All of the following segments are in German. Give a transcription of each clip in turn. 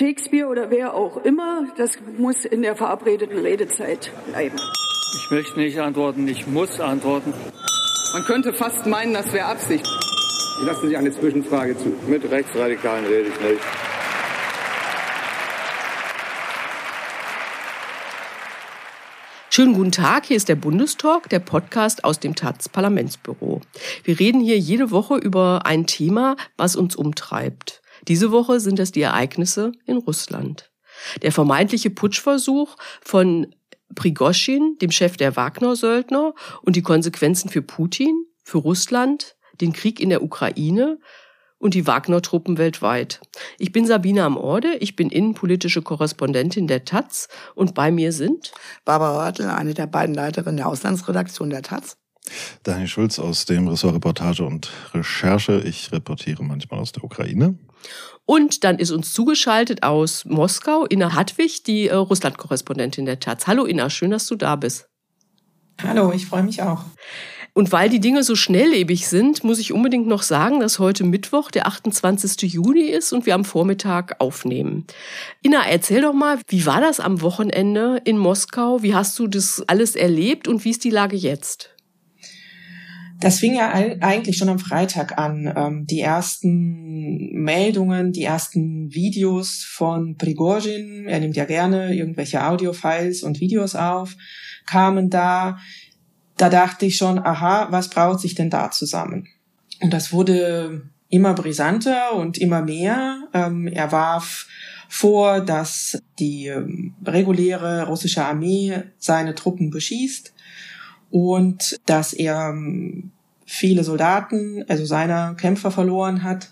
Shakespeare oder wer auch immer, das muss in der verabredeten Redezeit bleiben. Ich möchte nicht antworten, ich muss antworten. Man könnte fast meinen, das wäre Absicht. Ich lasse sich eine Zwischenfrage zu. Mit Rechtsradikalen rede ich nicht. Schönen guten Tag, hier ist der Bundestalk, der Podcast aus dem Taz Parlamentsbüro. Wir reden hier jede Woche über ein Thema, was uns umtreibt. Diese Woche sind es die Ereignisse in Russland. Der vermeintliche Putschversuch von Prigoschin, dem Chef der Wagner-Söldner, und die Konsequenzen für Putin, für Russland, den Krieg in der Ukraine und die Wagner-Truppen weltweit. Ich bin Sabine am Orde, ich bin innenpolitische Korrespondentin der Taz und bei mir sind Barbara Oertel, eine der beiden Leiterinnen der Auslandsredaktion der Taz. Daniel Schulz aus dem Ressort Reportage und Recherche. Ich reportiere manchmal aus der Ukraine. Und dann ist uns zugeschaltet aus Moskau Inna Hartwig, die äh, Russland-Korrespondentin der Taz. Hallo Inna, schön, dass du da bist. Hallo, ich freue mich auch. Und weil die Dinge so schnelllebig sind, muss ich unbedingt noch sagen, dass heute Mittwoch, der 28. Juni ist und wir am Vormittag aufnehmen. Inna, erzähl doch mal, wie war das am Wochenende in Moskau? Wie hast du das alles erlebt und wie ist die Lage jetzt? Das fing ja eigentlich schon am Freitag an. Ähm, die ersten Meldungen, die ersten Videos von Prigozhin, er nimmt ja gerne irgendwelche Audiofiles und Videos auf, kamen da. Da dachte ich schon, aha, was braut sich denn da zusammen? Und das wurde immer brisanter und immer mehr. Ähm, er warf vor, dass die ähm, reguläre russische Armee seine Truppen beschießt und dass er ähm, viele Soldaten, also seiner Kämpfer verloren hat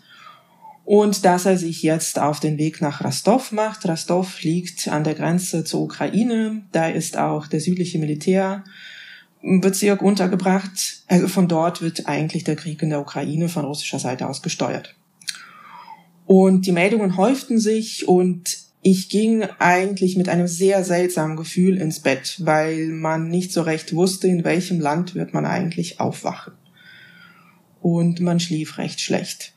und dass er sich jetzt auf den Weg nach Rostov macht. Rostov liegt an der Grenze zur Ukraine, da ist auch der südliche Militärbezirk untergebracht. Also von dort wird eigentlich der Krieg in der Ukraine von russischer Seite aus gesteuert. Und die Meldungen häuften sich und ich ging eigentlich mit einem sehr seltsamen Gefühl ins Bett, weil man nicht so recht wusste, in welchem Land wird man eigentlich aufwachen. Und man schlief recht schlecht.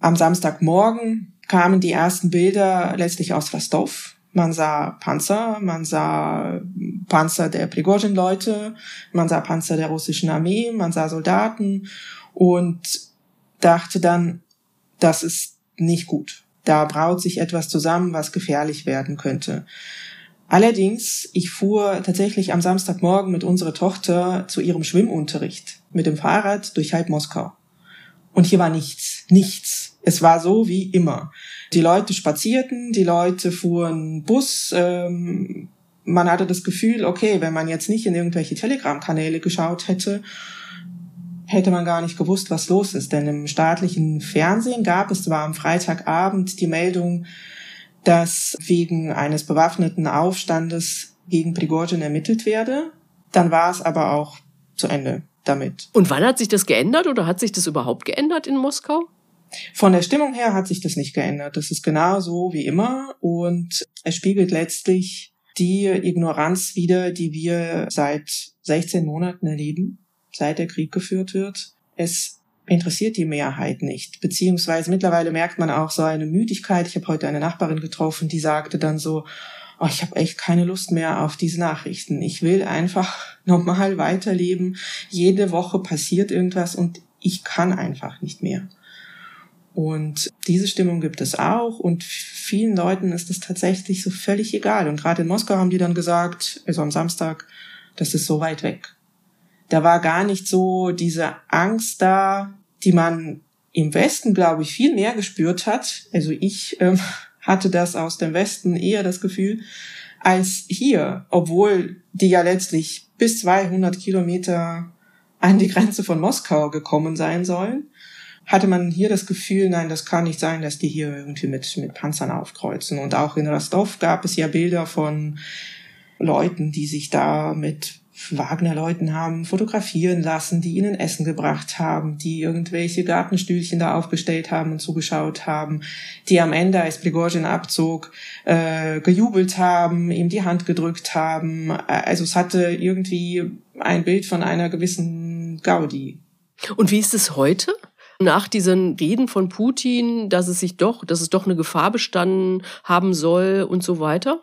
Am Samstagmorgen kamen die ersten Bilder letztlich aus Rostov. Man sah Panzer, man sah Panzer der Prigozhin-Leute, man sah Panzer der russischen Armee, man sah Soldaten und dachte dann, das ist nicht gut da braut sich etwas zusammen, was gefährlich werden könnte. Allerdings, ich fuhr tatsächlich am Samstagmorgen mit unserer Tochter zu ihrem Schwimmunterricht mit dem Fahrrad durch halb Moskau. Und hier war nichts, nichts. Es war so wie immer. Die Leute spazierten, die Leute fuhren Bus. Ähm, man hatte das Gefühl, okay, wenn man jetzt nicht in irgendwelche Telegram-Kanäle geschaut hätte hätte man gar nicht gewusst, was los ist. Denn im staatlichen Fernsehen gab es zwar am Freitagabend die Meldung, dass wegen eines bewaffneten Aufstandes gegen Prigozhin ermittelt werde. Dann war es aber auch zu Ende damit. Und wann hat sich das geändert oder hat sich das überhaupt geändert in Moskau? Von der Stimmung her hat sich das nicht geändert. Das ist genau so wie immer und es spiegelt letztlich die Ignoranz wider, die wir seit 16 Monaten erleben seit der Krieg geführt wird. Es interessiert die Mehrheit nicht. Beziehungsweise mittlerweile merkt man auch so eine Müdigkeit. Ich habe heute eine Nachbarin getroffen, die sagte dann so, oh, ich habe echt keine Lust mehr auf diese Nachrichten. Ich will einfach normal weiterleben. Jede Woche passiert irgendwas und ich kann einfach nicht mehr. Und diese Stimmung gibt es auch und vielen Leuten ist es tatsächlich so völlig egal. Und gerade in Moskau haben die dann gesagt, also am Samstag, das ist so weit weg. Da war gar nicht so diese Angst da, die man im Westen, glaube ich, viel mehr gespürt hat. Also ich ähm, hatte das aus dem Westen eher das Gefühl, als hier, obwohl die ja letztlich bis 200 Kilometer an die Grenze von Moskau gekommen sein sollen, hatte man hier das Gefühl, nein, das kann nicht sein, dass die hier irgendwie mit, mit Panzern aufkreuzen. Und auch in Rostov gab es ja Bilder von Leuten, die sich da mit Wagner-Leuten haben fotografieren lassen, die ihnen Essen gebracht haben, die irgendwelche Gartenstühlchen da aufgestellt haben und zugeschaut haben, die am Ende, als Prigozhin abzog, äh, gejubelt haben, ihm die Hand gedrückt haben. Also es hatte irgendwie ein Bild von einer gewissen Gaudi. Und wie ist es heute? nach diesen Reden von Putin, dass es sich doch, dass es doch eine Gefahr bestanden haben soll und so weiter?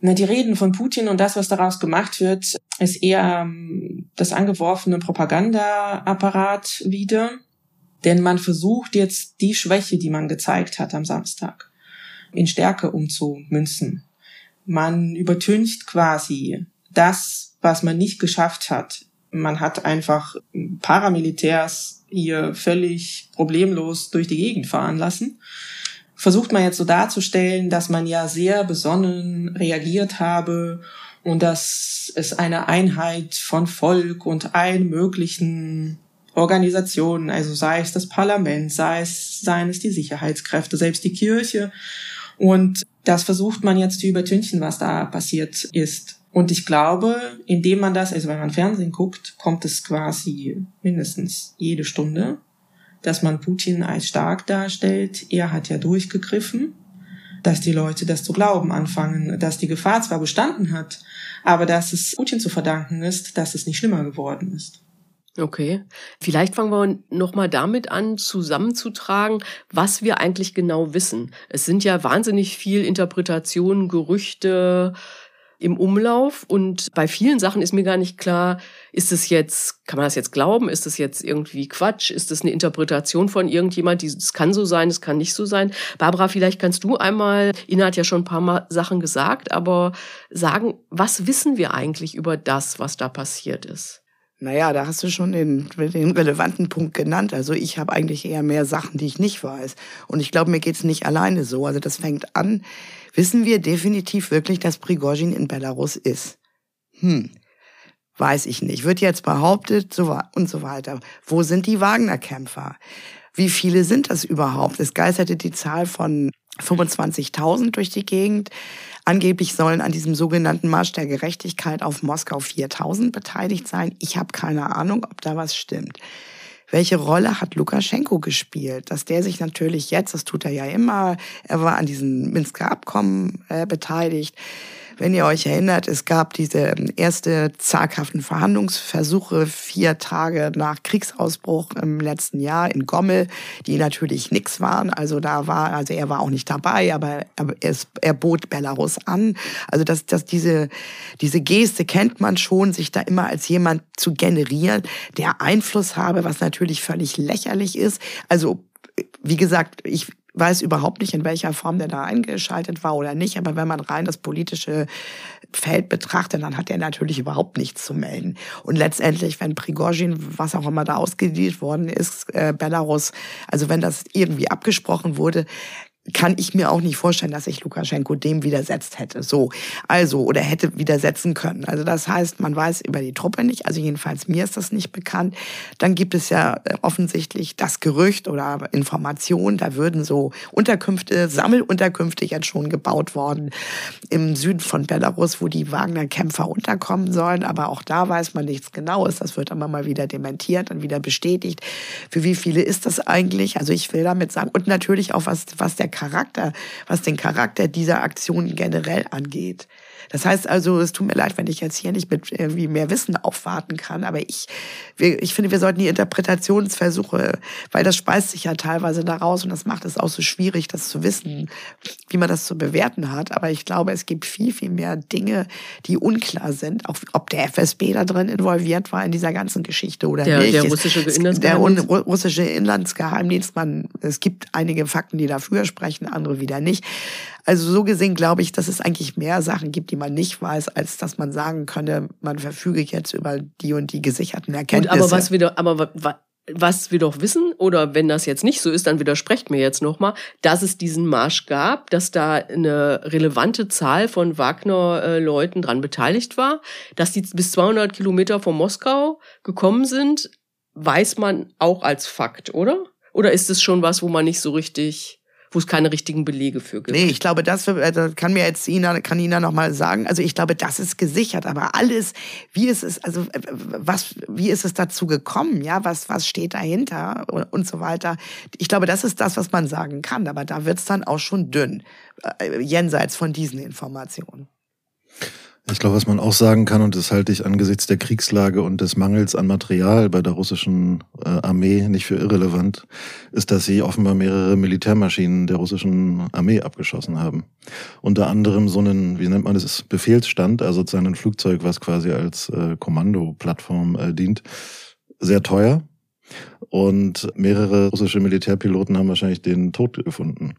Na, die Reden von Putin und das, was daraus gemacht wird, ist eher ähm, das angeworfene Propagandaapparat wieder. Denn man versucht jetzt die Schwäche, die man gezeigt hat am Samstag, in Stärke umzumünzen. Man übertüncht quasi das, was man nicht geschafft hat. Man hat einfach Paramilitärs hier völlig problemlos durch die Gegend fahren lassen. Versucht man jetzt so darzustellen, dass man ja sehr besonnen reagiert habe und dass es eine Einheit von Volk und allen möglichen Organisationen, also sei es das Parlament, sei es, seien es die Sicherheitskräfte, selbst die Kirche. Und das versucht man jetzt zu übertünchen, was da passiert ist. Und ich glaube, indem man das, also wenn man Fernsehen guckt, kommt es quasi mindestens jede Stunde, dass man Putin als stark darstellt. Er hat ja durchgegriffen, dass die Leute das zu glauben anfangen, dass die Gefahr zwar bestanden hat, aber dass es Putin zu verdanken ist, dass es nicht schlimmer geworden ist. Okay. Vielleicht fangen wir nochmal damit an, zusammenzutragen, was wir eigentlich genau wissen. Es sind ja wahnsinnig viel Interpretationen, Gerüchte im Umlauf und bei vielen Sachen ist mir gar nicht klar, ist es jetzt, kann man das jetzt glauben? Ist es jetzt irgendwie Quatsch? Ist es eine Interpretation von irgendjemand? Es kann so sein, es kann nicht so sein. Barbara, vielleicht kannst du einmal, Ina hat ja schon ein paar Mal Sachen gesagt, aber sagen, was wissen wir eigentlich über das, was da passiert ist? Naja, da hast du schon den, den relevanten Punkt genannt. Also ich habe eigentlich eher mehr Sachen, die ich nicht weiß. Und ich glaube, mir geht's nicht alleine so. Also das fängt an, wissen wir definitiv wirklich, dass Prigozhin in Belarus ist? Hm, weiß ich nicht. Wird jetzt behauptet so, und so weiter. Wo sind die Wagner-Kämpfer? Wie viele sind das überhaupt? Es geisterte die Zahl von 25.000 durch die Gegend. Angeblich sollen an diesem sogenannten Marsch der Gerechtigkeit auf Moskau 4000 beteiligt sein. Ich habe keine Ahnung, ob da was stimmt. Welche Rolle hat Lukaschenko gespielt? Dass der sich natürlich jetzt, das tut er ja immer, er war an diesen Minsker Abkommen äh, beteiligt wenn ihr euch erinnert, es gab diese ähm, erste zaghaften Verhandlungsversuche vier Tage nach Kriegsausbruch im letzten Jahr in Gommel, die natürlich nix waren. Also da war, also er war auch nicht dabei, aber er, er bot Belarus an. Also dass, dass diese, diese Geste kennt man schon, sich da immer als jemand zu generieren, der Einfluss habe, was natürlich völlig lächerlich ist. Also wie gesagt, ich weiß überhaupt nicht, in welcher Form der da eingeschaltet war oder nicht. Aber wenn man rein das politische Feld betrachtet, dann hat er natürlich überhaupt nichts zu melden. Und letztendlich, wenn Prigozhin, was auch immer da ausgedealt worden ist, äh, Belarus, also wenn das irgendwie abgesprochen wurde, kann ich mir auch nicht vorstellen, dass sich Lukaschenko dem widersetzt hätte. So, also oder hätte widersetzen können. Also das heißt, man weiß über die Truppe nicht. Also jedenfalls mir ist das nicht bekannt. Dann gibt es ja äh, offensichtlich das Gerücht oder Information, da würden so Unterkünfte, Sammelunterkünfte jetzt schon gebaut worden im Süden von Belarus, wo die Wagner-Kämpfer unterkommen sollen. Aber auch da weiß man nichts Genaues. Das wird immer mal wieder dementiert, dann wieder bestätigt. Für wie viele ist das eigentlich? Also ich will damit sagen und natürlich auch was was der Charakter, was den Charakter dieser Aktion generell angeht. Das heißt also, es tut mir leid, wenn ich jetzt hier nicht mit irgendwie mehr Wissen aufwarten kann, aber ich, ich finde, wir sollten die Interpretationsversuche, weil das speist sich ja teilweise daraus und das macht es auch so schwierig, das zu wissen, wie man das zu bewerten hat. Aber ich glaube, es gibt viel, viel mehr Dinge, die unklar sind, auch ob der FSB da drin involviert war in dieser ganzen Geschichte oder der, nicht. Der russische Inlandsgeheimdienst. Der russische Inlandsgeheimdienst, man, es gibt einige Fakten, die dafür sprechen, andere wieder nicht. Also so gesehen glaube ich, dass es eigentlich mehr Sachen gibt, die man nicht weiß, als dass man sagen könne, man verfüge jetzt über die und die gesicherten Erkenntnisse. Gut, aber was wir doch, aber was wir doch wissen, oder wenn das jetzt nicht so ist, dann widersprecht mir jetzt nochmal, dass es diesen Marsch gab, dass da eine relevante Zahl von Wagner-Leuten dran beteiligt war, dass die bis 200 Kilometer von Moskau gekommen sind, weiß man auch als Fakt, oder? Oder ist es schon was, wo man nicht so richtig wo es keine richtigen Belege für gibt. Nee, ich glaube, das also kann mir jetzt Ina, kann Ina noch mal sagen. Also ich glaube, das ist gesichert, aber alles, wie ist es, also äh, was, wie ist es dazu gekommen? Ja, was, was steht dahinter und so weiter? Ich glaube, das ist das, was man sagen kann, aber da wird's dann auch schon dünn, äh, jenseits von diesen Informationen. Ich glaube, was man auch sagen kann, und das halte ich angesichts der Kriegslage und des Mangels an Material bei der russischen äh, Armee nicht für irrelevant, ist, dass sie offenbar mehrere Militärmaschinen der russischen Armee abgeschossen haben. Unter anderem so einen, wie nennt man das, Befehlsstand, also sozusagen ein Flugzeug, was quasi als äh, Kommandoplattform äh, dient. Sehr teuer. Und mehrere russische Militärpiloten haben wahrscheinlich den Tod gefunden.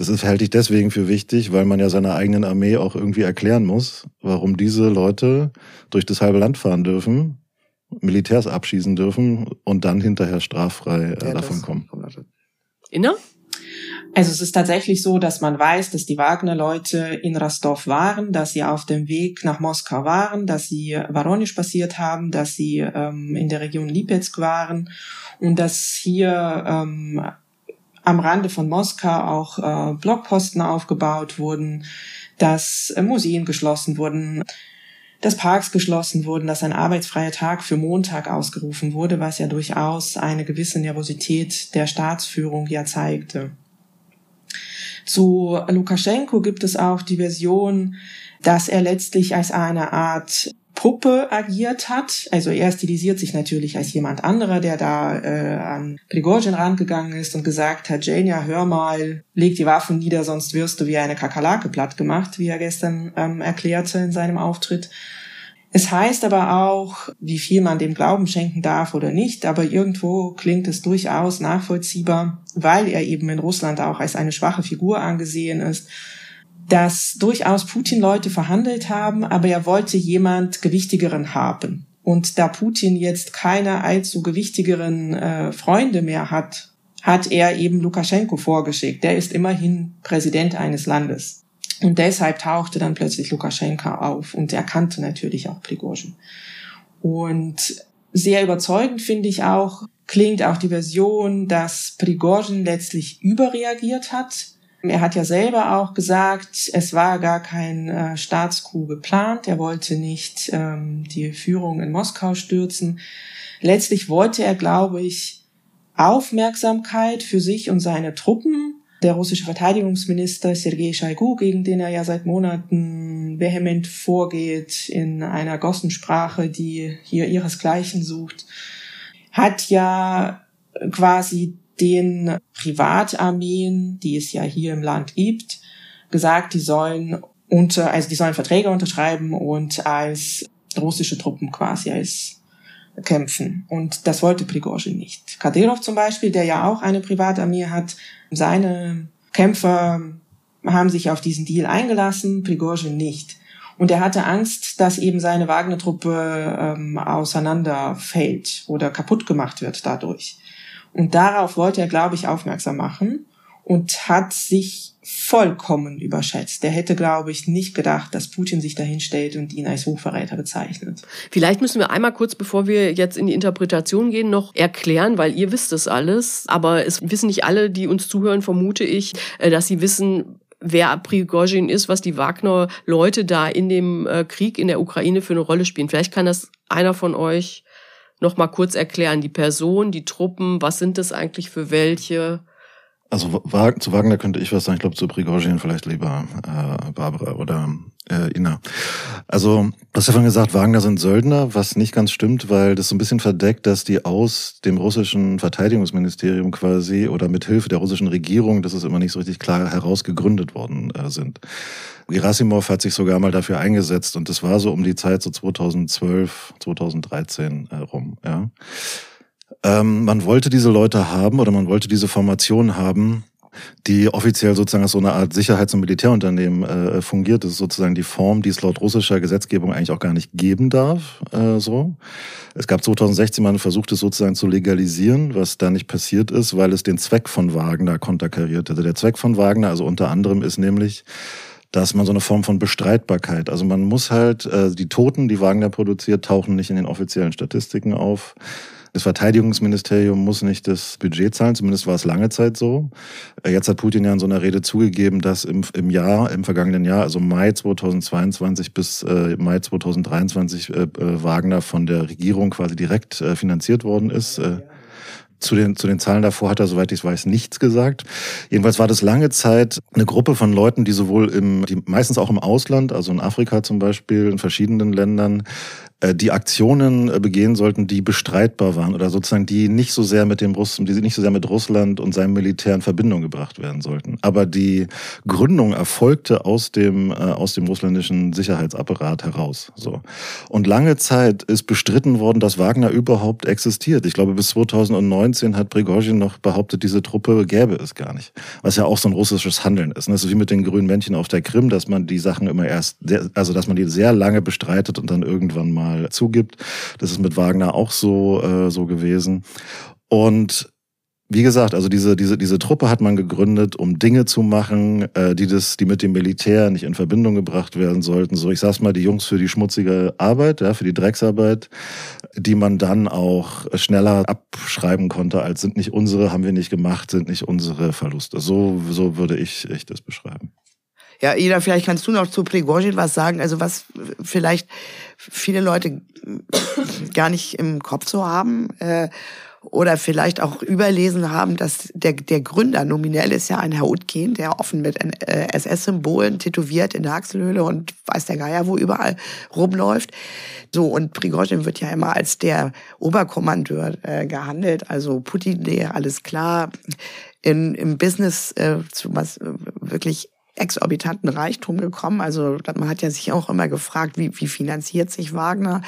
Das ist, halte ich deswegen für wichtig, weil man ja seiner eigenen Armee auch irgendwie erklären muss, warum diese Leute durch das halbe Land fahren dürfen, Militärs abschießen dürfen und dann hinterher straffrei äh, ja, davon kommen. Inna? Also es ist tatsächlich so, dass man weiß, dass die Wagner-Leute in Rostov waren, dass sie auf dem Weg nach Moskau waren, dass sie Waronisch passiert haben, dass sie ähm, in der Region Lipetsk waren und dass hier ähm, am Rande von Moskau auch äh, Blockposten aufgebaut wurden, dass äh, Museen geschlossen wurden, dass Parks geschlossen wurden, dass ein arbeitsfreier Tag für Montag ausgerufen wurde, was ja durchaus eine gewisse Nervosität der Staatsführung ja zeigte. Zu Lukaschenko gibt es auch die Version, dass er letztlich als eine Art Puppe agiert hat. Also er stilisiert sich natürlich als jemand anderer, der da äh, an Prigozhin rangegangen ist und gesagt hat, Jania, hör mal, leg die Waffen nieder, sonst wirst du wie eine Kakerlake platt gemacht, wie er gestern ähm, erklärte in seinem Auftritt. Es heißt aber auch, wie viel man dem Glauben schenken darf oder nicht, aber irgendwo klingt es durchaus nachvollziehbar, weil er eben in Russland auch als eine schwache Figur angesehen ist dass durchaus Putin-Leute verhandelt haben, aber er wollte jemand gewichtigeren haben. Und da Putin jetzt keine allzu gewichtigeren äh, Freunde mehr hat, hat er eben Lukaschenko vorgeschickt. Der ist immerhin Präsident eines Landes. Und deshalb tauchte dann plötzlich Lukaschenko auf und er kannte natürlich auch Prigozhin. Und sehr überzeugend finde ich auch, klingt auch die Version, dass Prigozhin letztlich überreagiert hat er hat ja selber auch gesagt, es war gar kein äh, Staatscoup geplant. Er wollte nicht ähm, die Führung in Moskau stürzen. Letztlich wollte er, glaube ich, Aufmerksamkeit für sich und seine Truppen. Der russische Verteidigungsminister Sergei Shoigu, gegen den er ja seit Monaten vehement vorgeht in einer Gossensprache, die hier ihresgleichen sucht, hat ja quasi den Privatarmeen, die es ja hier im Land gibt, gesagt, die sollen unter, also die sollen Verträge unterschreiben und als russische Truppen quasi als kämpfen. Und das wollte Prigozhin nicht. Kadyrov zum Beispiel, der ja auch eine Privatarmee hat, seine Kämpfer haben sich auf diesen Deal eingelassen, Prigozhin nicht. Und er hatte Angst, dass eben seine Wagner-Truppe ähm, auseinanderfällt oder kaputt gemacht wird dadurch. Und darauf wollte er, glaube ich, aufmerksam machen und hat sich vollkommen überschätzt. Der hätte, glaube ich, nicht gedacht, dass Putin sich dahin stellt und ihn als Hochverräter bezeichnet. Vielleicht müssen wir einmal kurz, bevor wir jetzt in die Interpretation gehen, noch erklären, weil ihr wisst es alles, aber es wissen nicht alle, die uns zuhören, vermute ich, äh, dass sie wissen, wer Prigozhin ist, was die Wagner-Leute da in dem äh, Krieg in der Ukraine für eine Rolle spielen. Vielleicht kann das einer von euch noch mal kurz erklären? Die Person, die Truppen, was sind das eigentlich für welche? Also zu Wagner könnte ich was sagen. Ich glaube, zu Prigozhin vielleicht lieber äh, Barbara oder äh, Ina. Also, du hast ja vorhin gesagt, Wagner sind Söldner, was nicht ganz stimmt, weil das so ein bisschen verdeckt, dass die aus dem russischen Verteidigungsministerium quasi oder mit Hilfe der russischen Regierung, das ist immer nicht so richtig klar herausgegründet worden äh, sind. Gerasimov hat sich sogar mal dafür eingesetzt und das war so um die Zeit so 2012, 2013 äh, rum. Ja. Ähm, man wollte diese Leute haben oder man wollte diese Formation haben, die offiziell sozusagen als so eine Art Sicherheits- und Militärunternehmen äh, fungiert. Das ist sozusagen die Form, die es laut russischer Gesetzgebung eigentlich auch gar nicht geben darf. Äh, so. Es gab 2016 mal einen Versuch, das sozusagen zu legalisieren, was da nicht passiert ist, weil es den Zweck von Wagner konterkariert hätte. Der Zweck von Wagner, also unter anderem, ist nämlich, dass man so eine Form von Bestreitbarkeit, also man muss halt, äh, die Toten, die Wagner produziert, tauchen nicht in den offiziellen Statistiken auf. Das Verteidigungsministerium muss nicht das Budget zahlen, zumindest war es lange Zeit so. Äh, jetzt hat Putin ja in so einer Rede zugegeben, dass im, im Jahr, im vergangenen Jahr, also Mai 2022 bis äh, Mai 2023, äh, äh, Wagner von der Regierung quasi direkt äh, finanziert worden ist. Äh, zu den, zu den Zahlen davor hat er, soweit ich weiß, nichts gesagt. Jedenfalls war das lange Zeit eine Gruppe von Leuten, die sowohl im, die meistens auch im Ausland, also in Afrika zum Beispiel, in verschiedenen Ländern, die Aktionen äh, begehen sollten, die bestreitbar waren oder sozusagen die nicht so sehr mit dem Russen, die nicht so sehr mit Russland und seinem Militär in Verbindung gebracht werden sollten. Aber die Gründung erfolgte aus dem äh, aus dem russländischen Sicherheitsapparat heraus. So und lange Zeit ist bestritten worden, dass Wagner überhaupt existiert. Ich glaube, bis 2019 hat Prigozhin noch behauptet, diese Truppe gäbe es gar nicht. Was ja auch so ein russisches Handeln ist. Das ist wie mit den grünen Männchen auf der Krim, dass man die Sachen immer erst, also dass man die sehr lange bestreitet und dann irgendwann mal mal zugibt. Das ist mit Wagner auch so, äh, so gewesen. Und wie gesagt, also diese, diese, diese Truppe hat man gegründet, um Dinge zu machen, äh, die, das, die mit dem Militär nicht in Verbindung gebracht werden sollten. So, ich sag's mal, die Jungs für die schmutzige Arbeit, ja, für die Drecksarbeit, die man dann auch schneller abschreiben konnte, als sind nicht unsere, haben wir nicht gemacht, sind nicht unsere Verluste. So, so würde ich, ich das beschreiben. Ja, Ida, vielleicht kannst du noch zu Prigozhin was sagen. Also was vielleicht viele Leute gar nicht im Kopf so haben äh, oder vielleicht auch überlesen haben, dass der, der Gründer nominell ist ja ein Herr Utkin, der offen mit äh, SS-Symbolen tätowiert in der Achselhöhle und weiß der Geier, wo überall rumläuft. So, und Prigozhin wird ja immer als der Oberkommandeur äh, gehandelt, also Putin, der alles klar, in, im Business äh, zu was äh, wirklich exorbitanten Reichtum gekommen. Also man hat ja sich auch immer gefragt, wie, wie finanziert sich Wagner?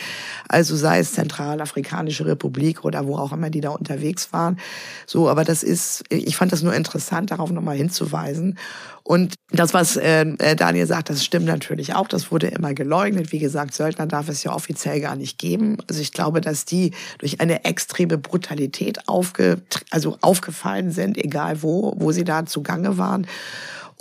Also sei es Zentralafrikanische Republik oder wo auch immer die da unterwegs waren. So, aber das ist, ich fand das nur interessant, darauf nochmal hinzuweisen. Und das, was äh, äh, Daniel sagt, das stimmt natürlich auch. Das wurde immer geleugnet. Wie gesagt, Söldner darf es ja offiziell gar nicht geben. Also ich glaube, dass die durch eine extreme Brutalität aufge, also aufgefallen sind, egal wo, wo sie da zugange waren.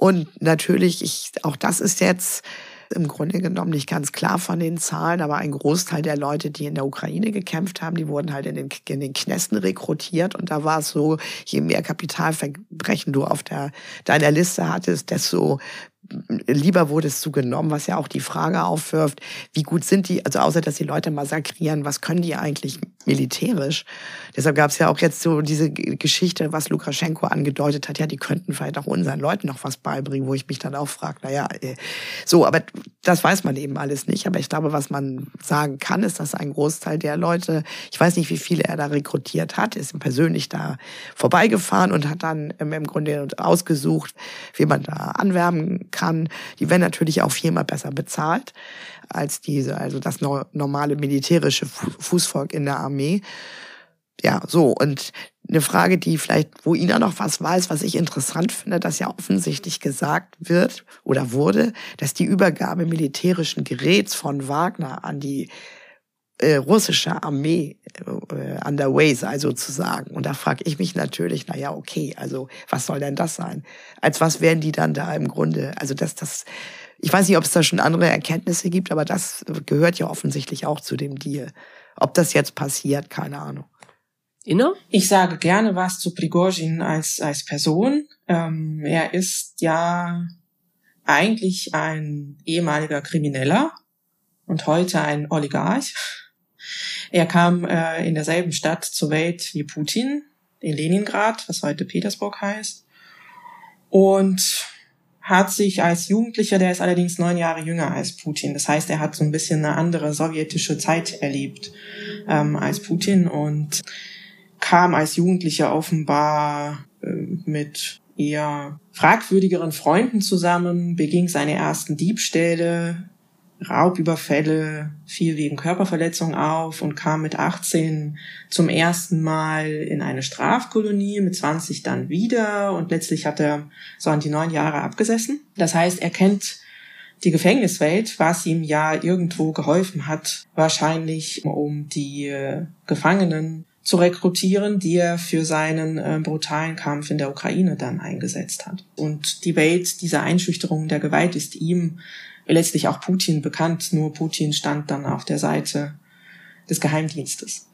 Und natürlich, ich, auch das ist jetzt im Grunde genommen nicht ganz klar von den Zahlen, aber ein Großteil der Leute, die in der Ukraine gekämpft haben, die wurden halt in den, in den Knästen rekrutiert. Und da war es so, je mehr Kapitalverbrechen du auf der, deiner Liste hattest, desto lieber wurde es zugenommen, was ja auch die Frage aufwirft, wie gut sind die, also außer dass die Leute massakrieren, was können die eigentlich militärisch? Deshalb gab es ja auch jetzt so diese Geschichte, was Lukaschenko angedeutet hat, ja, die könnten vielleicht auch unseren Leuten noch was beibringen, wo ich mich dann auch frage, naja, äh, so, aber das weiß man eben alles nicht. Aber ich glaube, was man sagen kann, ist, dass ein Großteil der Leute, ich weiß nicht, wie viele er da rekrutiert hat, ist persönlich da vorbeigefahren und hat dann im Grunde ausgesucht, wie man da anwerben kann. Die werden natürlich auch viermal besser bezahlt als diese, also das normale militärische Fußvolk in der Armee. Ja, so. Und eine Frage, die vielleicht, wo Ina noch was weiß, was ich interessant finde, dass ja offensichtlich gesagt wird oder wurde, dass die Übergabe militärischen Geräts von Wagner an die äh, russische Armee äh, underway sei sozusagen. Und da frage ich mich natürlich, na ja, okay, also was soll denn das sein? Als was werden die dann da im Grunde, also dass das, ich weiß nicht, ob es da schon andere Erkenntnisse gibt, aber das gehört ja offensichtlich auch zu dem Deal. Ob das jetzt passiert, keine Ahnung. Inna? Ich sage gerne was zu Prigozhin als, als Person. Ähm, er ist ja eigentlich ein ehemaliger Krimineller und heute ein Oligarch. Er kam äh, in derselben Stadt zur Welt wie Putin, in Leningrad, was heute Petersburg heißt. Und hat sich als Jugendlicher, der ist allerdings neun Jahre jünger als Putin. Das heißt, er hat so ein bisschen eine andere sowjetische Zeit erlebt ähm, als Putin und kam als Jugendlicher offenbar äh, mit eher fragwürdigeren Freunden zusammen, beging seine ersten Diebstähle, Raubüberfälle, fiel wegen Körperverletzung auf und kam mit 18 zum ersten Mal in eine Strafkolonie, mit 20 dann wieder und letztlich hat er so an die neun Jahre abgesessen. Das heißt, er kennt die Gefängniswelt, was ihm ja irgendwo geholfen hat, wahrscheinlich um die äh, Gefangenen zu rekrutieren, die er für seinen äh, brutalen Kampf in der Ukraine dann eingesetzt hat. Und die Welt dieser Einschüchterung der Gewalt ist ihm letztlich auch Putin bekannt, nur Putin stand dann auf der Seite des Geheimdienstes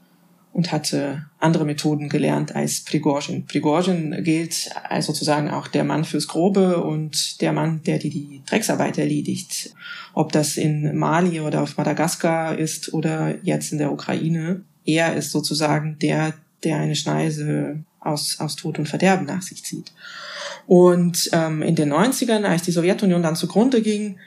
und hatte andere Methoden gelernt als Prigozhin. Prigozhin gilt als sozusagen auch der Mann fürs Grobe und der Mann, der die, die Drecksarbeit erledigt. Ob das in Mali oder auf Madagaskar ist oder jetzt in der Ukraine. Er ist sozusagen der, der eine Schneise aus, aus Tod und Verderben nach sich zieht. Und ähm, in den 90ern, als die Sowjetunion dann zugrunde ging,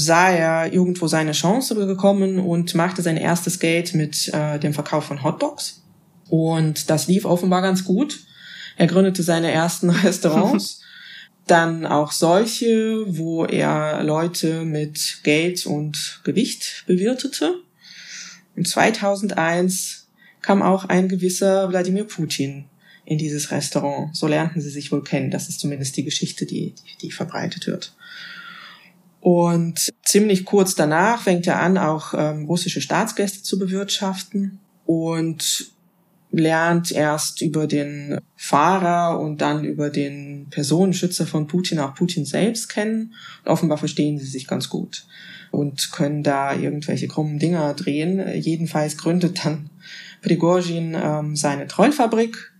sah er irgendwo seine Chance gekommen und machte sein erstes Geld mit äh, dem Verkauf von Hotdogs. Und das lief offenbar ganz gut. Er gründete seine ersten Restaurants, dann auch solche, wo er Leute mit Geld und Gewicht bewirtete. Und 2001 kam auch ein gewisser Wladimir Putin in dieses Restaurant. So lernten sie sich wohl kennen. Das ist zumindest die Geschichte, die, die, die verbreitet wird. Und ziemlich kurz danach fängt er an, auch ähm, russische Staatsgäste zu bewirtschaften und lernt erst über den Fahrer und dann über den Personenschützer von Putin auch Putin selbst kennen. Und offenbar verstehen sie sich ganz gut und können da irgendwelche krummen Dinger drehen. Jedenfalls gründet dann Prigozhin ähm, seine Trollfabrik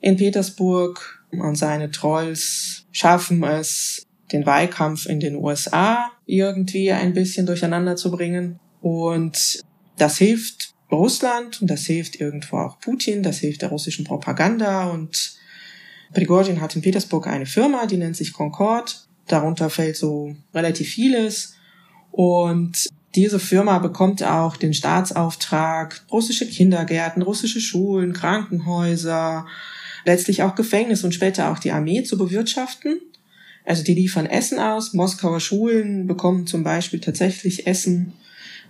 in Petersburg und seine Trolls schaffen es, den Wahlkampf in den USA irgendwie ein bisschen durcheinander zu bringen. Und das hilft Russland und das hilft irgendwo auch Putin, das hilft der russischen Propaganda und Prigozhin hat in Petersburg eine Firma, die nennt sich Concord. Darunter fällt so relativ vieles. Und diese Firma bekommt auch den Staatsauftrag, russische Kindergärten, russische Schulen, Krankenhäuser, letztlich auch Gefängnis und später auch die Armee zu bewirtschaften. Also die liefern Essen aus. Moskauer Schulen bekommen zum Beispiel tatsächlich Essen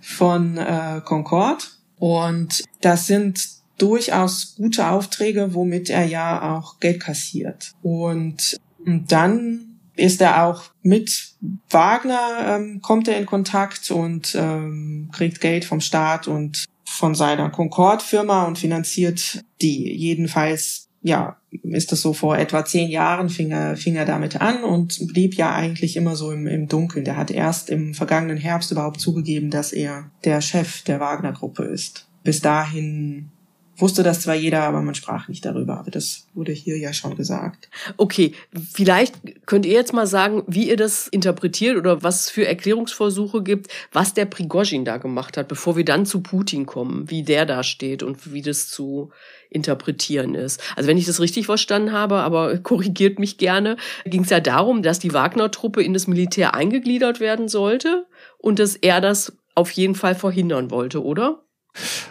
von äh, Concord. Und das sind durchaus gute Aufträge, womit er ja auch Geld kassiert. Und, und dann ist er auch mit Wagner, ähm, kommt er in Kontakt und ähm, kriegt Geld vom Staat und von seiner Concord-Firma und finanziert die. Jedenfalls ja, ist das so vor etwa zehn Jahren fing er, fing er damit an und blieb ja eigentlich immer so im, im Dunkeln. Der hat erst im vergangenen Herbst überhaupt zugegeben, dass er der Chef der Wagner-Gruppe ist. Bis dahin wusste das zwar jeder, aber man sprach nicht darüber. Aber das wurde hier ja schon gesagt. Okay, vielleicht könnt ihr jetzt mal sagen, wie ihr das interpretiert oder was für Erklärungsversuche gibt, was der Prigozhin da gemacht hat, bevor wir dann zu Putin kommen, wie der da steht und wie das zu interpretieren ist. Also wenn ich das richtig verstanden habe, aber korrigiert mich gerne, ging es ja darum, dass die Wagner-Truppe in das Militär eingegliedert werden sollte und dass er das auf jeden Fall verhindern wollte, oder?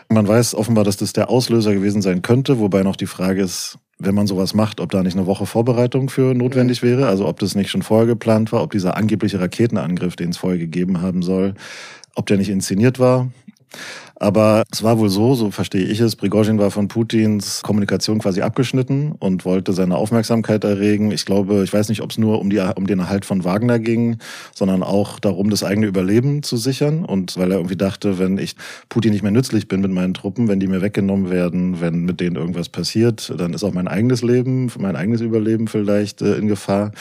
Man weiß offenbar, dass das der Auslöser gewesen sein könnte, wobei noch die Frage ist, wenn man sowas macht, ob da nicht eine Woche Vorbereitung für notwendig wäre, also ob das nicht schon vorher geplant war, ob dieser angebliche Raketenangriff, den es vorher gegeben haben soll, ob der nicht inszeniert war. Aber es war wohl so, so verstehe ich es, Prigozhin war von Putins Kommunikation quasi abgeschnitten und wollte seine Aufmerksamkeit erregen. Ich glaube, ich weiß nicht, ob es nur um, die, um den Erhalt von Wagner ging, sondern auch darum, das eigene Überleben zu sichern. Und weil er irgendwie dachte, wenn ich Putin nicht mehr nützlich bin mit meinen Truppen, wenn die mir weggenommen werden, wenn mit denen irgendwas passiert, dann ist auch mein eigenes Leben, mein eigenes Überleben vielleicht äh, in Gefahr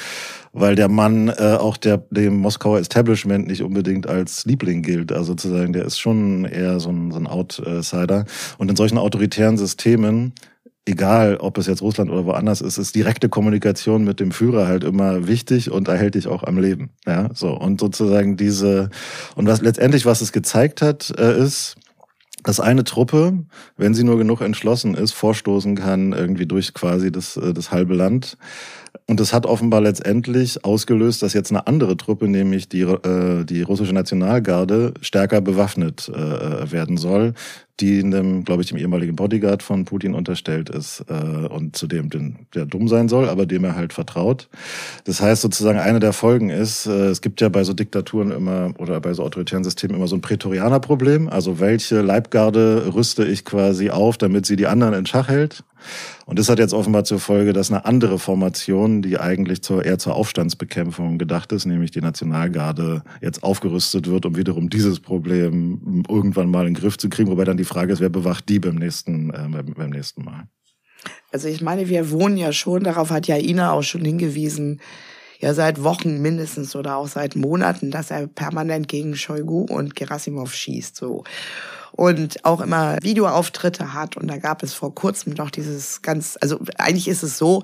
weil der Mann äh, auch der, dem Moskauer Establishment nicht unbedingt als Liebling gilt. Also sozusagen, der ist schon eher so ein, so ein Outsider. Und in solchen autoritären Systemen egal ob es jetzt Russland oder woanders ist, ist direkte Kommunikation mit dem Führer halt immer wichtig und erhält dich auch am Leben. Ja, so. Und sozusagen diese, und was letztendlich, was es gezeigt hat, äh, ist, dass eine Truppe, wenn sie nur genug entschlossen ist, vorstoßen kann, irgendwie durch quasi das, äh, das halbe Land. Und das hat offenbar letztendlich ausgelöst, dass jetzt eine andere Truppe, nämlich die, äh, die russische Nationalgarde, stärker bewaffnet äh, werden soll, die einem, glaube ich, dem ehemaligen Bodyguard von Putin unterstellt ist äh, und zudem den, der dumm sein soll, aber dem er halt vertraut. Das heißt sozusagen, eine der Folgen ist, äh, es gibt ja bei so Diktaturen immer oder bei so autoritären Systemen immer so ein Prätorianer-Problem. Also welche Leibgarde rüste ich quasi auf, damit sie die anderen in Schach hält? Und das hat jetzt offenbar zur Folge, dass eine andere Formation, die eigentlich zur, eher zur Aufstandsbekämpfung gedacht ist, nämlich die Nationalgarde, jetzt aufgerüstet wird, um wiederum dieses Problem irgendwann mal in den Griff zu kriegen. Wobei dann die Frage ist, wer bewacht die beim nächsten, äh, beim, nächsten Mal? Also ich meine, wir wohnen ja schon, darauf hat ja Ina auch schon hingewiesen, ja seit Wochen mindestens oder auch seit Monaten, dass er permanent gegen Shoigu und Gerasimov schießt. So und auch immer Videoauftritte hat. Und da gab es vor kurzem doch dieses ganz, also eigentlich ist es so,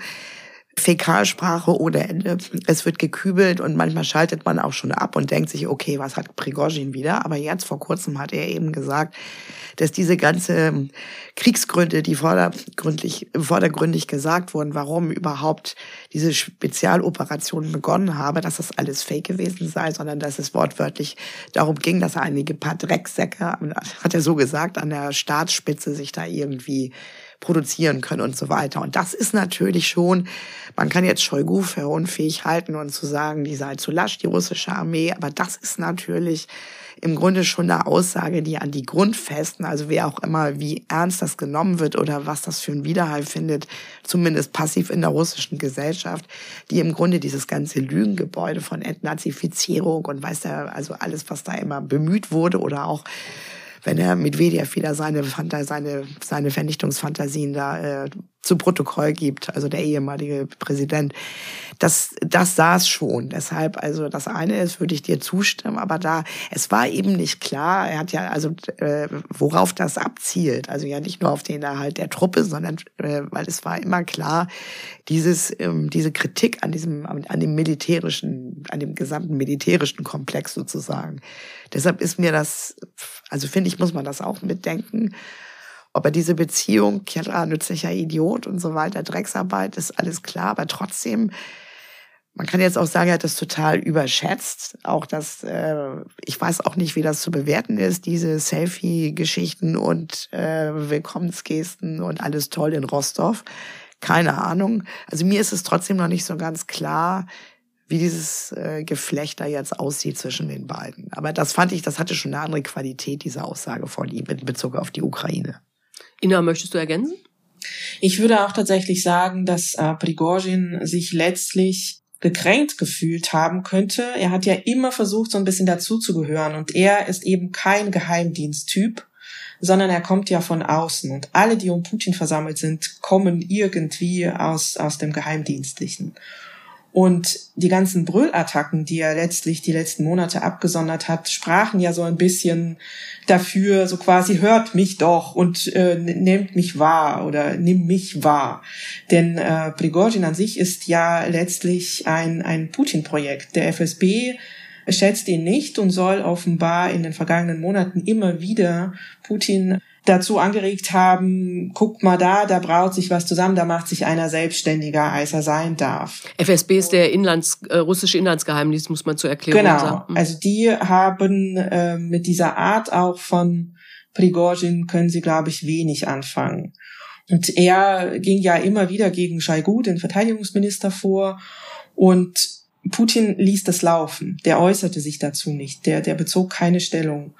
Fäkalsprache ohne Ende. Es wird gekübelt und manchmal schaltet man auch schon ab und denkt sich, okay, was hat Prigozhin wieder? Aber jetzt vor kurzem hat er eben gesagt, dass diese ganze Kriegsgründe, die vordergründig, vordergründig gesagt wurden, warum überhaupt diese Spezialoperation begonnen habe, dass das alles fake gewesen sei, sondern dass es wortwörtlich darum ging, dass einige paar Drecksäcke, hat er so gesagt, an der Staatsspitze sich da irgendwie produzieren können und so weiter. Und das ist natürlich schon, man kann jetzt Shoigu für unfähig halten und zu sagen, die sei zu lasch, die russische Armee, aber das ist natürlich im Grunde schon eine Aussage, die an die Grundfesten, also wer auch immer, wie ernst das genommen wird oder was das für ein Widerhall findet, zumindest passiv in der russischen Gesellschaft, die im Grunde dieses ganze Lügengebäude von Entnazifizierung und weiß der, also alles, was da immer bemüht wurde oder auch wenn er Medvedev wieder seine, seine, seine Vernichtungsfantasien da äh, zu Protokoll gibt, also der ehemalige Präsident. Das, das saß schon. Deshalb, also das eine ist, würde ich dir zustimmen, aber da, es war eben nicht klar, er hat ja, also äh, worauf das abzielt. Also ja nicht nur auf den Erhalt der Truppe, sondern äh, weil es war immer klar, dieses, ähm, diese Kritik an diesem, an dem militärischen, an dem gesamten militärischen Komplex sozusagen. Deshalb ist mir das, also finde ich, muss man das auch mitdenken. Aber diese Beziehung, klar, nützlicher Idiot und so weiter, Drecksarbeit, ist alles klar, aber trotzdem, man kann jetzt auch sagen, er hat das total überschätzt. Auch das, äh, ich weiß auch nicht, wie das zu bewerten ist, diese Selfie-Geschichten und äh, Willkommensgesten und alles toll in Rostov. Keine Ahnung. Also mir ist es trotzdem noch nicht so ganz klar, wie dieses äh, Geflechter jetzt aussieht zwischen den beiden. Aber das fand ich, das hatte schon eine andere Qualität, diese Aussage von ihm in Bezug auf die Ukraine. Ina, möchtest du ergänzen? Ich würde auch tatsächlich sagen, dass äh, Prigozhin sich letztlich gekränkt gefühlt haben könnte. Er hat ja immer versucht, so ein bisschen dazuzugehören und er ist eben kein Geheimdiensttyp, sondern er kommt ja von außen und alle, die um Putin versammelt sind, kommen irgendwie aus, aus dem Geheimdienstlichen. Und die ganzen Brüllattacken, die er letztlich die letzten Monate abgesondert hat, sprachen ja so ein bisschen dafür, so quasi hört mich doch und äh, nehmt mich wahr oder nimm mich wahr. Denn äh, Prigozhin an sich ist ja letztlich ein, ein Putin-Projekt. Der FSB schätzt ihn nicht und soll offenbar in den vergangenen Monaten immer wieder Putin dazu angeregt haben, guckt mal da, da braut sich was zusammen, da macht sich einer selbstständiger, als er sein darf. FSB ist der Inlands, äh, russische Inlandsgeheimdienst, muss man zur Erklärung genau. sagen. Genau, also die haben äh, mit dieser Art auch von Prigozhin können sie, glaube ich, wenig anfangen. Und er ging ja immer wieder gegen Shoigu, den Verteidigungsminister, vor und Putin ließ das laufen. Der äußerte sich dazu nicht. Der, der bezog keine Stellung.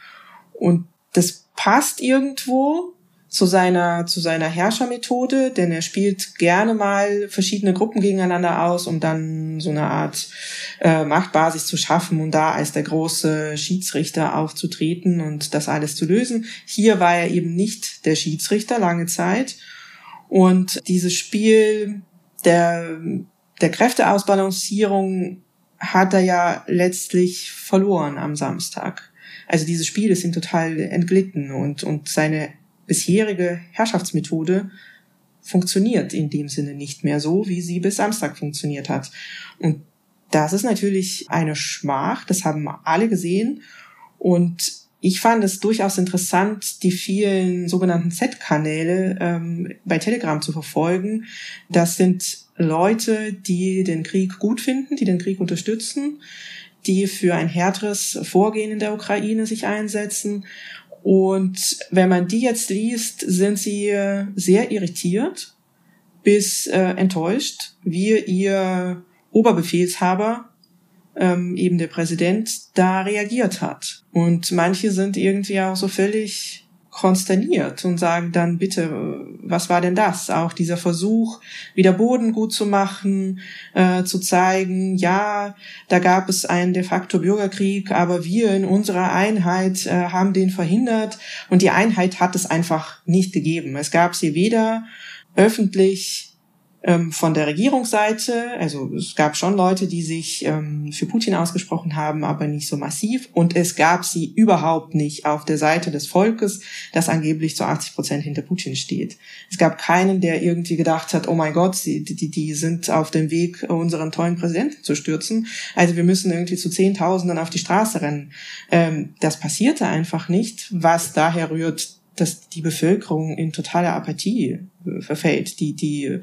Und das passt irgendwo zu seiner, zu seiner Herrschermethode, denn er spielt gerne mal verschiedene Gruppen gegeneinander aus, um dann so eine Art äh, Machtbasis zu schaffen und da als der große Schiedsrichter aufzutreten und das alles zu lösen. Hier war er eben nicht der Schiedsrichter lange Zeit und dieses Spiel der, der Kräfteausbalancierung hat er ja letztlich verloren am Samstag. Also dieses Spiel ist ihm total entglitten und, und seine bisherige Herrschaftsmethode funktioniert in dem Sinne nicht mehr so, wie sie bis Samstag funktioniert hat. Und das ist natürlich eine Schmach, das haben alle gesehen. Und ich fand es durchaus interessant, die vielen sogenannten Z-Kanäle ähm, bei Telegram zu verfolgen. Das sind Leute, die den Krieg gut finden, die den Krieg unterstützen, die für ein härteres Vorgehen in der Ukraine sich einsetzen. Und wenn man die jetzt liest, sind sie sehr irritiert bis äh, enttäuscht, wie ihr Oberbefehlshaber, ähm, eben der Präsident, da reagiert hat. Und manche sind irgendwie auch so völlig konsterniert und sagen dann bitte, was war denn das? Auch dieser Versuch, wieder Boden gut zu machen, äh, zu zeigen, ja, da gab es einen de facto Bürgerkrieg, aber wir in unserer Einheit äh, haben den verhindert und die Einheit hat es einfach nicht gegeben. Es gab sie weder öffentlich ähm, von der Regierungsseite, also es gab schon Leute, die sich ähm, für Putin ausgesprochen haben, aber nicht so massiv. Und es gab sie überhaupt nicht auf der Seite des Volkes, das angeblich zu 80 Prozent hinter Putin steht. Es gab keinen, der irgendwie gedacht hat, oh mein Gott, die, die, die sind auf dem Weg, unseren tollen Präsidenten zu stürzen. Also wir müssen irgendwie zu Zehntausenden auf die Straße rennen. Ähm, das passierte einfach nicht, was daher rührt, dass die Bevölkerung in totale Apathie äh, verfällt. Die, die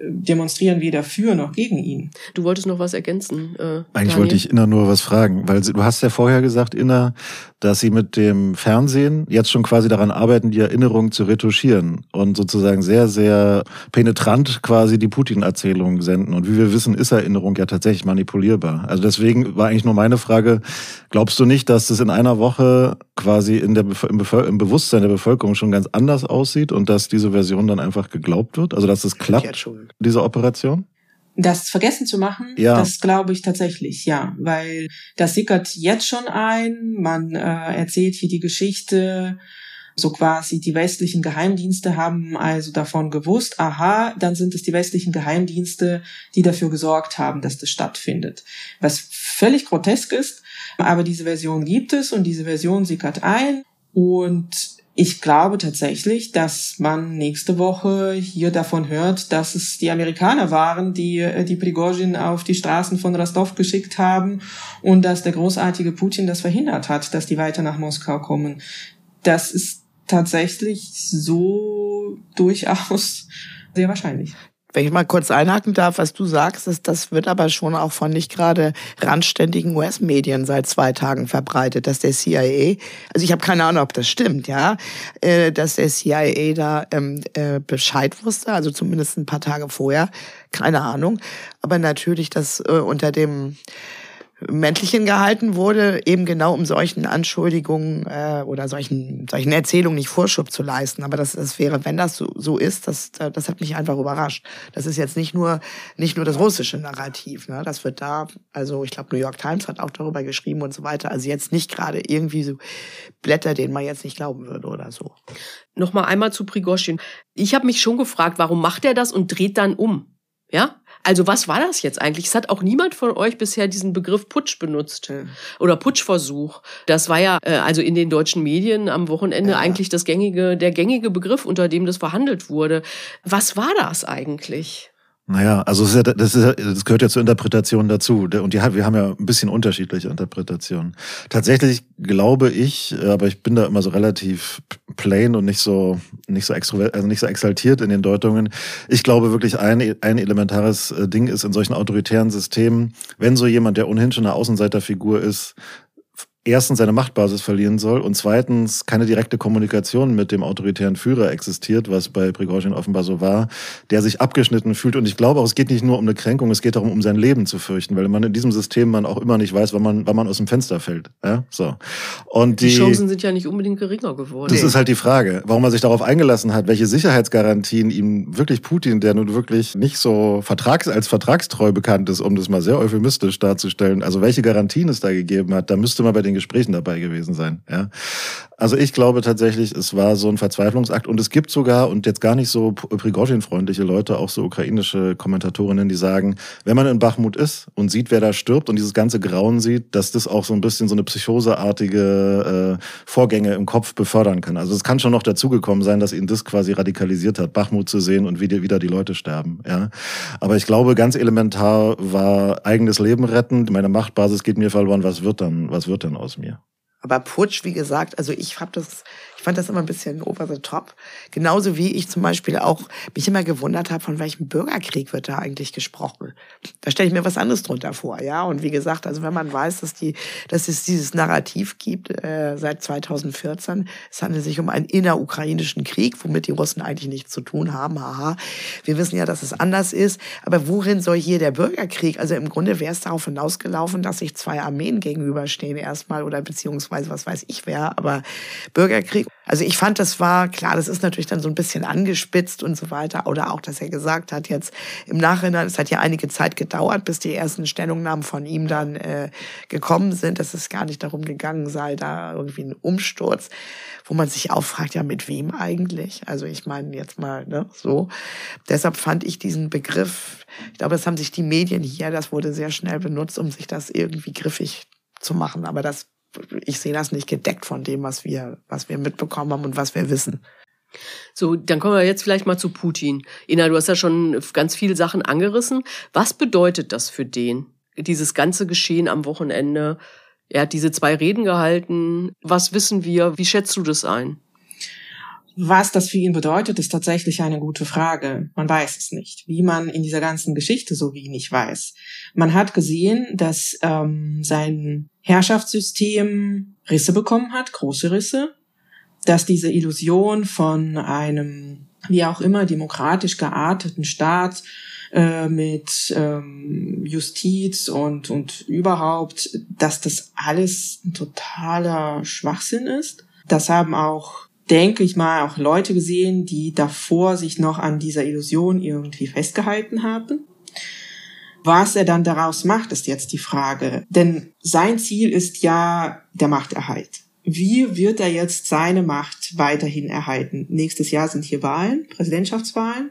demonstrieren weder für noch gegen ihn. Du wolltest noch was ergänzen. Äh, Eigentlich Daniel? wollte ich Inna nur was fragen, weil du hast ja vorher gesagt, Inna, dass sie mit dem Fernsehen jetzt schon quasi daran arbeiten, die Erinnerung zu retuschieren und sozusagen sehr, sehr penetrant quasi die Putin-Erzählung senden. Und wie wir wissen, ist Erinnerung ja tatsächlich manipulierbar. Also deswegen war eigentlich nur meine Frage, glaubst du nicht, dass das in einer Woche quasi in der, im, im Bewusstsein der Bevölkerung schon ganz anders aussieht und dass diese Version dann einfach geglaubt wird? Also dass es klappt, diese Operation? Das vergessen zu machen, Ja. das glaube ich tatsächlich, ja, weil das sickert jetzt schon ein. Man äh, erzählt hier die Geschichte, so quasi die westlichen Geheimdienste haben also davon gewusst, aha, dann sind es die westlichen Geheimdienste, die dafür gesorgt haben, dass das stattfindet. Was völlig grotesk ist, aber diese Version gibt es und diese Version sickert ein und ich glaube tatsächlich, dass man nächste Woche hier davon hört, dass es die Amerikaner waren, die äh, die Prigozhin auf die Straßen von Rostov geschickt haben und dass der großartige Putin das verhindert hat, dass die weiter nach Moskau kommen. Das ist tatsächlich so durchaus sehr wahrscheinlich. Wenn ich mal kurz einhaken darf, was du sagst, ist, das wird aber schon auch von nicht gerade randständigen US-Medien seit zwei Tagen verbreitet, dass der CIA, also ich habe keine Ahnung, ob das stimmt, ja, äh, dass der CIA da ähm, äh, Bescheid wusste, also zumindest ein paar Tage vorher, keine Ahnung, aber natürlich, dass äh, unter dem Männlichen gehalten wurde, eben genau um solchen Anschuldigungen äh, oder solchen, solchen Erzählungen nicht Vorschub zu leisten. Aber das, das wäre, wenn das so, so ist, das, das hat mich einfach überrascht. Das ist jetzt nicht nur, nicht nur das russische Narrativ. Ne? Das wird da, also ich glaube, New York Times hat auch darüber geschrieben und so weiter. Also jetzt nicht gerade irgendwie so Blätter, denen man jetzt nicht glauben würde oder so. Noch mal einmal zu Prigozhin. Ich habe mich schon gefragt, warum macht er das und dreht dann um? Ja? Also was war das jetzt eigentlich? Es hat auch niemand von euch bisher diesen Begriff Putsch benutzt oder Putschversuch. Das war ja äh, also in den deutschen Medien am Wochenende Ja. eigentlich das gängige, der gängige Begriff, unter dem das verhandelt wurde. Was war das eigentlich? Naja, also ja, das, ja, das gehört ja zur Interpretation dazu. Und die, wir haben ja ein bisschen unterschiedliche Interpretationen. Tatsächlich glaube ich, äh, aber ich bin da immer so relativ plain und nicht so nicht so extrovert, also nicht so exaltiert in den Deutungen. Ich glaube wirklich ein ein elementares äh, Ding ist in solchen autoritären Systemen, wenn so jemand, der ohnehin schon eine Außenseiterfigur ist, erstens seine Machtbasis verlieren soll und zweitens keine direkte Kommunikation mit dem autoritären Führer existiert, was bei Prigozhin offenbar so war, der sich abgeschnitten fühlt. Und ich glaube auch, es geht nicht nur um eine Kränkung, es geht darum, um sein Leben zu fürchten, weil man in diesem System man auch immer nicht weiß, wann man, wann man aus dem Fenster fällt. Ja, so. Und Die, die, Chancen sind ja nicht unbedingt geringer geworden. das ist halt die Frage, warum er sich darauf eingelassen hat, welche Sicherheitsgarantien ihm wirklich Putin, der nun wirklich nicht so vertrags, als vertragstreu bekannt ist, um das mal sehr euphemistisch darzustellen, also welche Garantien es da gegeben hat, da müsste man bei den Gesprächen dabei gewesen sein. Ja? Also ich glaube tatsächlich, es war so ein Verzweiflungsakt und es gibt sogar, und jetzt gar nicht so Prigozhin-freundliche Leute, auch so ukrainische Kommentatorinnen, die sagen, wenn man in Bachmut ist und sieht, wer da stirbt und dieses ganze Grauen sieht, dass das auch so ein bisschen so eine psychoseartige äh, Vorgänge im Kopf befördern kann. Also es kann schon noch dazugekommen sein, dass ihn das quasi radikalisiert hat, Bachmut zu sehen und wie wieder die Leute sterben. Ja, Aber ich glaube, ganz elementar war eigenes Leben retten. Meine Machtbasis geht mir verloren. Was wird dann? Was wird dann aus mir? Aber Putsch, wie gesagt, also ich hab das, fand das immer ein bisschen over the top. Genauso wie ich zum Beispiel auch mich immer gewundert habe, von welchem Bürgerkrieg wird da eigentlich gesprochen. Da stelle ich mir was anderes drunter vor, ja. Und wie gesagt, also wenn man weiß, dass die, dass es dieses Narrativ gibt äh, seit 2014, es handelt sich um einen innerukrainischen Krieg, womit die Russen eigentlich nichts zu tun haben. Haha. Wir wissen ja, dass es anders ist. Aber worin soll hier der Bürgerkrieg? Also im Grunde wäre es darauf hinausgelaufen, dass sich zwei Armeen gegenüberstehen erstmal oder beziehungsweise was weiß ich wer, aber Bürgerkrieg. Also ich fand, das war klar, das ist natürlich dann so ein bisschen angespitzt und so weiter. Oder auch, dass er gesagt hat, jetzt im Nachhinein, es hat ja einige Zeit gedauert, bis die ersten Stellungnahmen von ihm dann äh, gekommen sind, dass es gar nicht darum gegangen sei, da irgendwie ein Umsturz, wo man sich auch fragt, ja, mit wem eigentlich? Also ich meine jetzt mal ne, so. Deshalb fand ich diesen Begriff, ich glaube, das haben sich die Medien hier, das wurde sehr schnell benutzt, um sich das irgendwie griffig zu machen. Aber das, ich sehe das nicht gedeckt von dem, was wir, was wir mitbekommen haben und was wir wissen. So, dann kommen wir jetzt vielleicht mal zu Putin. Ina, du hast ja schon ganz viele Sachen angerissen. Was bedeutet das für den? Dieses ganze Geschehen am Wochenende. Er hat diese zwei Reden gehalten. Was wissen wir? Wie schätzt du das ein? Was das für ihn bedeutet, ist tatsächlich eine gute Frage. Man weiß es nicht. Wie man in dieser ganzen Geschichte so wenig weiß. Man hat gesehen, dass ähm, sein Herrschaftssystem Risse bekommen hat, große Risse, dass diese Illusion von einem, wie auch immer, demokratisch gearteten Staat äh, mit ähm, Justiz und, und überhaupt, dass das alles ein totaler Schwachsinn ist. Das haben auch denke ich mal, auch Leute gesehen, die davor sich noch an dieser Illusion irgendwie festgehalten haben. Was er dann daraus macht, ist jetzt die Frage. Denn sein Ziel ist ja der Machterhalt. Wie wird er jetzt seine Macht weiterhin erhalten? Nächstes Jahr sind hier Wahlen, Präsidentschaftswahlen.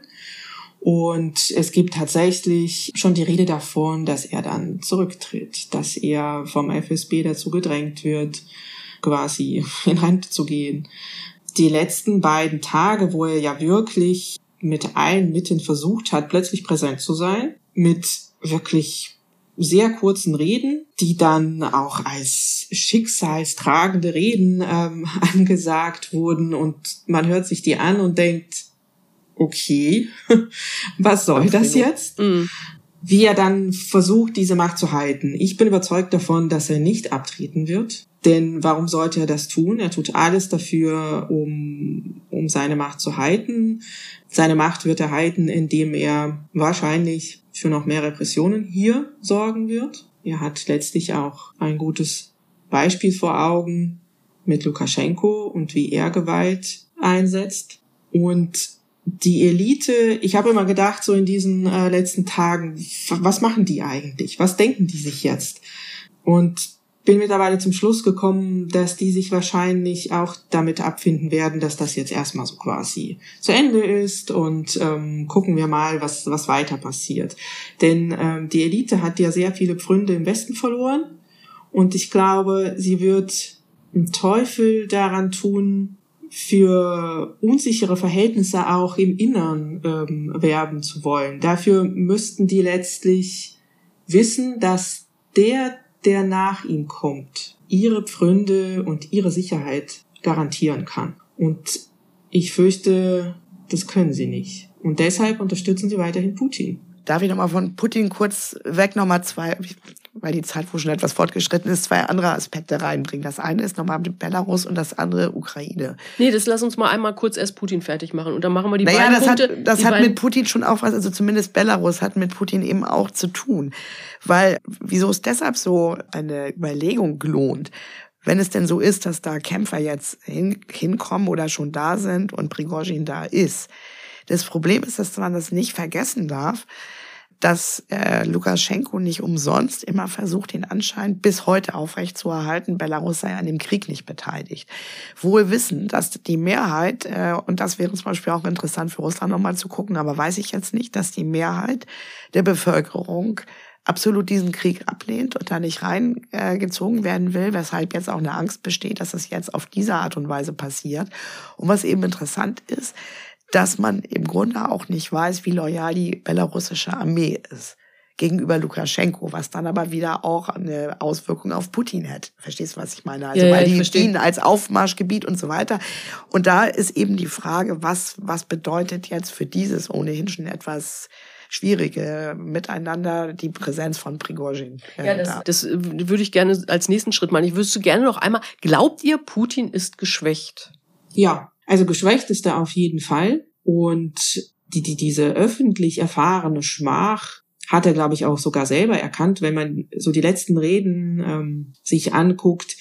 Und es gibt tatsächlich schon die Rede davon, dass er dann zurücktritt, dass er vom FSB dazu gedrängt wird, quasi in Rente zu gehen die letzten beiden Tage, wo er ja wirklich mit allen Mitteln versucht hat, plötzlich präsent zu sein, mit wirklich sehr kurzen Reden, die dann auch als schicksalstragende Reden ähm, angesagt wurden und man hört sich die an und denkt, okay, was soll das jetzt? Mhm. Wie er dann versucht, diese Macht zu halten. Ich bin überzeugt davon, dass er nicht abtreten wird. Denn warum sollte er das tun? Er tut alles dafür, um, um seine Macht zu halten. Seine Macht wird er halten, indem er wahrscheinlich für noch mehr Repressionen hier sorgen wird. Er hat letztlich auch ein gutes Beispiel vor Augen mit Lukaschenko und wie er Gewalt einsetzt. Und die Elite, ich habe immer gedacht, so in diesen äh, letzten Tagen, was machen die eigentlich? Was denken die sich jetzt? Und bin mittlerweile zum Schluss gekommen, dass die sich wahrscheinlich auch damit abfinden werden, dass das jetzt erstmal so quasi zu Ende ist und ähm, gucken wir mal, was, was weiter passiert. Denn ähm, die Elite hat ja sehr viele Pfründe im Westen verloren und ich glaube, sie wird einen Teufel daran tun, für unsichere Verhältnisse auch im Innern ähm, werben zu wollen. Dafür müssten die letztlich wissen, dass der der nach ihm kommt, ihre Pfründe und ihre Sicherheit garantieren kann. Und ich fürchte, das können sie nicht. Und deshalb unterstützen sie weiterhin Putin. Darf ich nochmal von Putin kurz weg nochmal zwei, weil die Zeit wohl schon etwas fortgeschritten ist, zwei andere Aspekte reinbringen. Das eine ist nochmal mit Belarus und das andere Ukraine. Nee, das lass uns mal einmal kurz erst Putin fertig machen und dann machen wir die naja, beiden das Punkte. Hat, das hat mit Putin schon auch was, also zumindest Belarus hat mit Putin eben auch zu tun. Weil, wieso ist deshalb so eine Überlegung gelohnt? Wenn es denn so ist, dass da Kämpfer jetzt hin, hinkommen oder schon da sind und Prigozhin da ist. Das Problem ist, dass man das nicht vergessen darf, dass äh, Lukaschenko nicht umsonst immer versucht, den Anschein bis heute aufrechtzuerhalten, Belarus sei an dem Krieg nicht beteiligt. Wohl wissen, dass die Mehrheit, äh, und das wäre zum Beispiel auch interessant für Russland nochmal zu gucken, aber weiß ich jetzt nicht, dass die Mehrheit der Bevölkerung absolut diesen Krieg ablehnt und da nicht reingezogen äh, werden will, weshalb jetzt auch eine Angst besteht, dass es jetzt auf diese Art und Weise passiert. Und was eben interessant ist, dass man im Grunde auch nicht weiß, wie loyal die belarussische Armee ist gegenüber Lukaschenko, was dann aber wieder auch eine Auswirkung auf Putin hat. Verstehst du, was ich meine? Also ja, weil ja, die dienen als Aufmarschgebiet und so weiter. Und da ist eben die Frage, was, was bedeutet jetzt für dieses ohnehin schon etwas schwierige Miteinander die Präsenz von Prigozhin. Äh, ja, das, da. das würde ich gerne als nächsten Schritt machen. Ich wüsste gerne noch einmal, glaubt ihr, Putin ist geschwächt? Ja, also geschwächt ist er auf jeden Fall. Und die, die, diese öffentlich erfahrene Schmach hat er, glaube ich, auch sogar selber erkannt, wenn man so die letzten Reden ähm, sich anguckt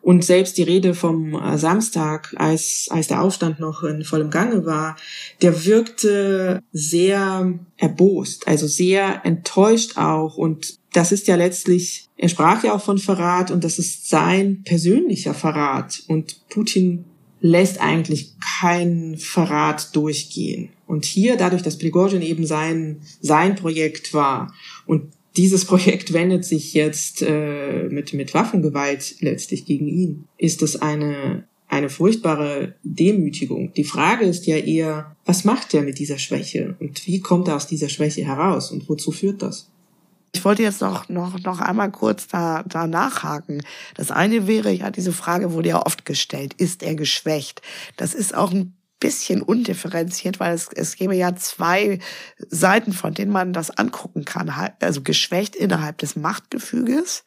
Und selbst die Rede vom äh, Samstag, als, als der Aufstand noch in vollem Gange war, der wirkte sehr erbost, also sehr enttäuscht auch. Und das ist ja letztlich, er sprach ja auch von Verrat und das ist sein persönlicher Verrat. Und Putin lässt eigentlich keinen Verrat durchgehen. Und hier, dadurch, dass Prigozhin eben sein, sein Projekt war und dieses Projekt wendet sich jetzt äh, mit, mit Waffengewalt letztlich gegen ihn, ist es eine, eine furchtbare Demütigung. Die Frage ist ja eher, was macht er mit dieser Schwäche und wie kommt er aus dieser Schwäche heraus und wozu führt das? Ich wollte jetzt noch, noch, noch einmal kurz da, da nachhaken. Das eine wäre ja, diese Frage wurde ja oft gestellt, ist er geschwächt? Das ist auch ein bisschen undifferenziert, weil es, es gäbe ja zwei Seiten, von denen man das angucken kann. Also geschwächt innerhalb des Machtgefüges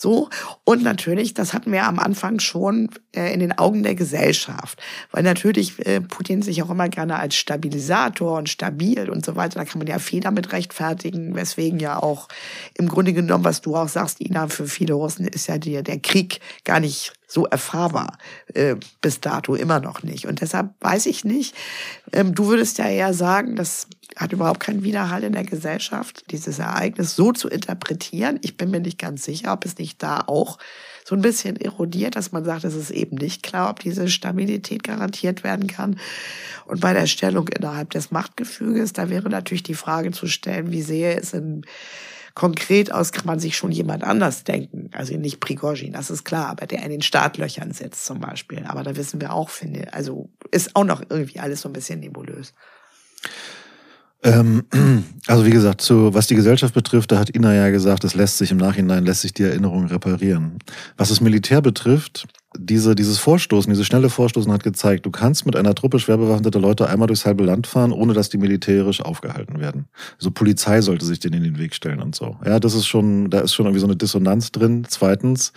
so. Und natürlich, das hatten wir am Anfang schon äh, in den Augen der Gesellschaft. Weil natürlich äh, Putin sich auch immer gerne als Stabilisator und stabil und so weiter, da kann man ja Fehler mit rechtfertigen, weswegen ja auch im Grunde genommen, was du auch sagst, Ina, für viele Russen ist ja die, der Krieg gar nicht so erfahrbar äh, bis dato immer noch nicht. Und deshalb weiß ich nicht, ähm, du würdest ja eher sagen, das hat überhaupt keinen Widerhall in der Gesellschaft, dieses Ereignis so zu interpretieren. Ich bin mir nicht ganz sicher, ob es nicht da auch so ein bisschen erodiert, dass man sagt, es ist eben nicht klar, ob diese Stabilität garantiert werden kann. Und bei der Stellung innerhalb des Machtgefüges, da wäre natürlich die Frage zu stellen, wie sehe es in Konkret aus kann man sich schon jemand anders denken. Also nicht Prigozhin, das ist klar, aber der in den Startlöchern sitzt zum Beispiel. Aber da wissen wir auch, finde, also ist auch noch irgendwie alles so ein bisschen nebulös. Ähm, also wie gesagt, zu, was die Gesellschaft betrifft, da hat Ina ja gesagt, es lässt sich im Nachhinein, lässt sich die Erinnerung reparieren. Was das Militär betrifft, diese, dieses Vorstoßen, dieses schnelle Vorstoßen hat gezeigt, du kannst mit einer Truppe schwer bewaffneter Leute einmal durchs halbe Land fahren, ohne dass die militärisch aufgehalten werden. Also Polizei sollte sich denen in den Weg stellen und so. Ja, das ist schon, da ist schon irgendwie so eine Dissonanz drin. Zweitens,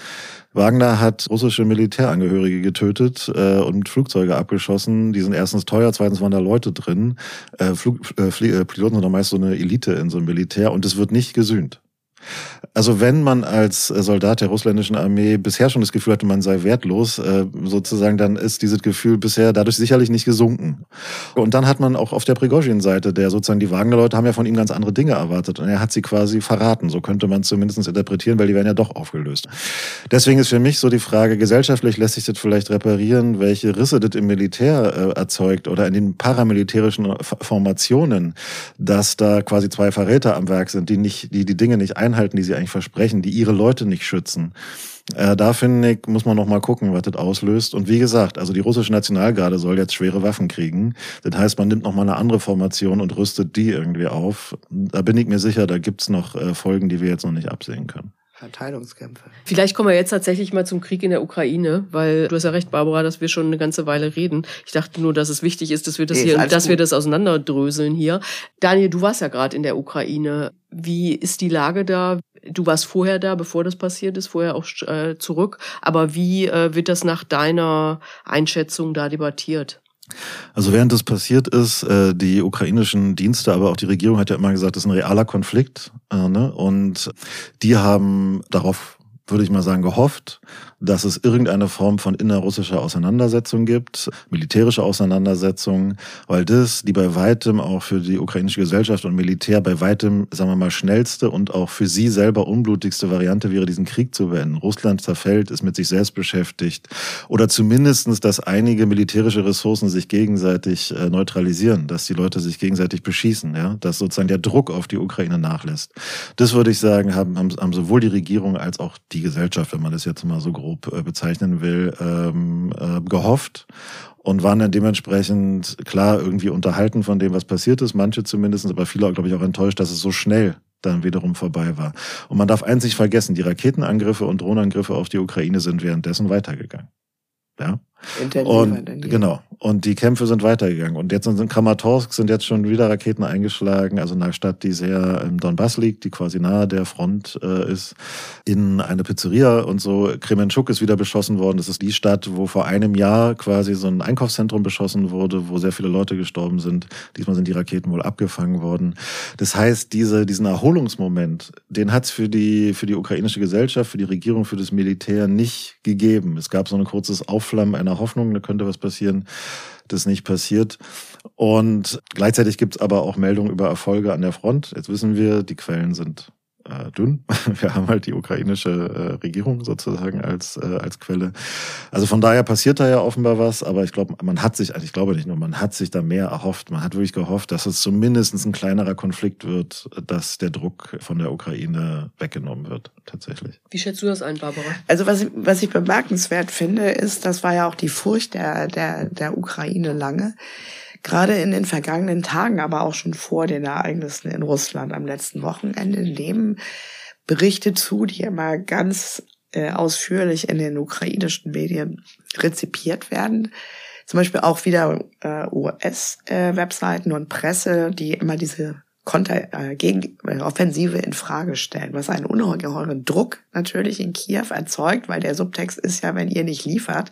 Wagner hat russische Militärangehörige getötet äh, und Flugzeuge abgeschossen. Die sind erstens teuer, zweitens waren da Leute drin. Äh, Flug, äh, äh Piloten sind doch meist so eine Elite in so einem Militär und es wird nicht gesühnt. Also wenn man als Soldat der russländischen Armee bisher schon das Gefühl hatte, man sei wertlos, äh, sozusagen, dann ist dieses Gefühl bisher dadurch sicherlich nicht gesunken. Und dann hat man auch auf der Prigozhin-Seite, der sozusagen die Wagner-Leute haben ja von ihm ganz andere Dinge erwartet und er hat sie quasi verraten. So könnte man zumindest interpretieren, weil die werden ja doch aufgelöst. Deswegen ist für mich so die Frage, gesellschaftlich lässt sich das vielleicht reparieren, welche Risse das im Militär äh, erzeugt oder in den paramilitärischen Formationen, dass da quasi zwei Verräter am Werk sind, die nicht, die die Dinge nicht ein einhalten, die sie eigentlich versprechen, die ihre Leute nicht schützen. Äh, da finde ich, muss man noch gucken, was das auslöst. Und wie gesagt, also die russische Nationalgarde soll jetzt schwere Waffen kriegen. Das heißt, man nimmt noch mal eine andere Formation und rüstet die irgendwie auf. Da bin ich mir sicher, da gibt's noch äh, Folgen, die wir jetzt noch nicht absehen können. Verteilungskämpfe. Vielleicht kommen wir jetzt tatsächlich mal zum Krieg in der Ukraine, weil du hast ja recht, Barbara, dass wir schon eine ganze Weile reden. Ich dachte nur, dass es wichtig ist, dass wir das nee, hier, dass gut. wir das auseinanderdröseln hier. Daniel, du warst ja gerade in der Ukraine. Wie ist die Lage da? Du warst vorher da, bevor das passiert ist, vorher auch äh, zurück. Aber wie äh, wird das nach deiner Einschätzung da debattiert? Also während das passiert ist, äh, die ukrainischen Dienste, aber auch die Regierung hat ja immer gesagt, das ist ein realer Konflikt. Äh, ne? Und die haben darauf würde ich mal sagen, gehofft, dass es irgendeine Form von innerrussischer Auseinandersetzung gibt, militärische Auseinandersetzung, weil das die bei weitem auch für die ukrainische Gesellschaft und Militär bei weitem, sagen wir mal, schnellste und auch für sie selber unblutigste Variante wäre, diesen Krieg zu beenden. Russland zerfällt, ist mit sich selbst beschäftigt oder zumindestens, dass einige militärische Ressourcen sich gegenseitig äh, neutralisieren, dass die Leute sich gegenseitig beschießen, ja, dass sozusagen der Druck auf die Ukraine nachlässt. Das würde ich sagen, haben, haben sowohl die Regierung als auch die Gesellschaft, wenn man das jetzt mal so grob grob äh, bezeichnen will, ähm, äh, gehofft und waren dann dementsprechend klar irgendwie unterhalten von dem, was passiert ist, manche zumindest, aber viele, glaube ich, auch enttäuscht, dass es so schnell dann wiederum vorbei war. Und man darf eins nicht vergessen, die Raketenangriffe und Drohnenangriffe auf die Ukraine sind währenddessen weitergegangen. Ja. Und genau. Und die Kämpfe sind weitergegangen. Und jetzt in Kramatorsk sind jetzt schon wieder Raketen eingeschlagen, also in einer Stadt, die sehr im Donbass liegt, die quasi nahe der Front äh, ist, in eine Pizzeria und so. Kremenchuk ist wieder beschossen worden. Das ist die Stadt, wo vor einem Jahr quasi so ein Einkaufszentrum beschossen wurde, wo sehr viele Leute gestorben sind. Diesmal sind die Raketen wohl abgefangen worden. Das heißt, diese, diesen Erholungsmoment, den hat es für die, für die ukrainische Gesellschaft, für die Regierung, für das Militär nicht gegeben. Es gab so ein kurzes Aufflammen einer Hoffnung, da könnte was passieren das nicht passiert. Und gleichzeitig gibt es aber auch Meldungen über Erfolge an der Front. Jetzt wissen wir, die Quellen sind äh, dünn. Wir haben halt die ukrainische äh, Regierung sozusagen als, äh, als Quelle. Also von daher passiert da ja offenbar was, aber ich glaube, man hat sich, also ich glaube nicht nur, man hat sich da mehr erhofft. Man hat wirklich gehofft, dass es zumindest ein kleinerer Konflikt wird, dass der Druck von der Ukraine weggenommen wird, tatsächlich. Wie schätzt du das ein, Barbara? Also was, was ich bemerkenswert finde, ist, das war ja auch die Furcht der, der, der Ukraine lange, gerade in den vergangenen Tagen, aber auch schon vor den Ereignissen in Russland am letzten Wochenende nehmen Berichte zu, die immer ganz äh, ausführlich in den ukrainischen Medien rezipiert werden. Zum Beispiel auch wieder äh, US-Webseiten äh, und Presse, die immer diese Konter, äh, gegen, äh, Offensive in Frage stellen, was einen ungeheuren Druck natürlich in Kiew erzeugt, weil der Subtext ist ja, wenn ihr nicht liefert,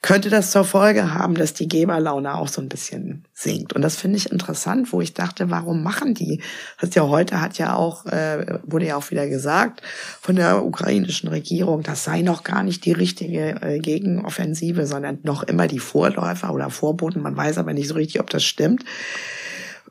könnte das zur Folge haben, dass die Geberlaune auch so ein bisschen sinkt. Und das finde ich interessant, wo ich dachte, warum machen die? Das ja heute hat ja auch, äh, wurde ja auch wieder gesagt von der ukrainischen Regierung, das sei noch gar nicht die richtige äh, Gegenoffensive, sondern noch immer die Vorläufer oder Vorboten. Man weiß aber nicht so richtig, ob das stimmt.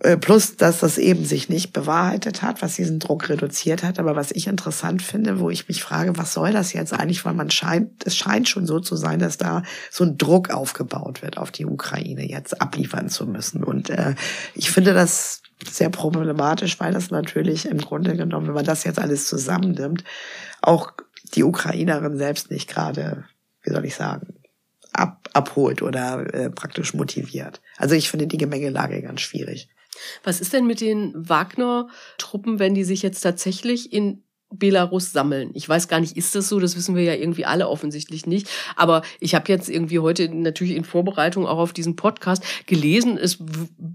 Äh, plus, dass das eben sich nicht bewahrheitet hat, was diesen Druck reduziert hat. Aber was ich interessant finde, wo ich mich frage, was soll das jetzt eigentlich? Weil man scheint, es scheint schon so zu sein, dass da so ein Druck aufgebaut wird, auf die Ukraine jetzt abliefern zu müssen. Und äh, ich finde das sehr problematisch, weil das natürlich im Grunde genommen, wenn man das jetzt alles zusammennimmt, auch die Ukrainerin selbst nicht gerade, wie soll ich sagen, ab, abholt oder äh, praktisch motiviert. Also ich finde die Gemengelage ganz schwierig. Was ist denn mit den Wagner-Truppen, wenn die sich jetzt tatsächlich in Belarus sammeln. Ich weiß gar nicht, ist das so? Das wissen wir ja irgendwie alle offensichtlich nicht. Aber ich habe jetzt irgendwie heute natürlich in Vorbereitung auch auf diesen Podcast gelesen, es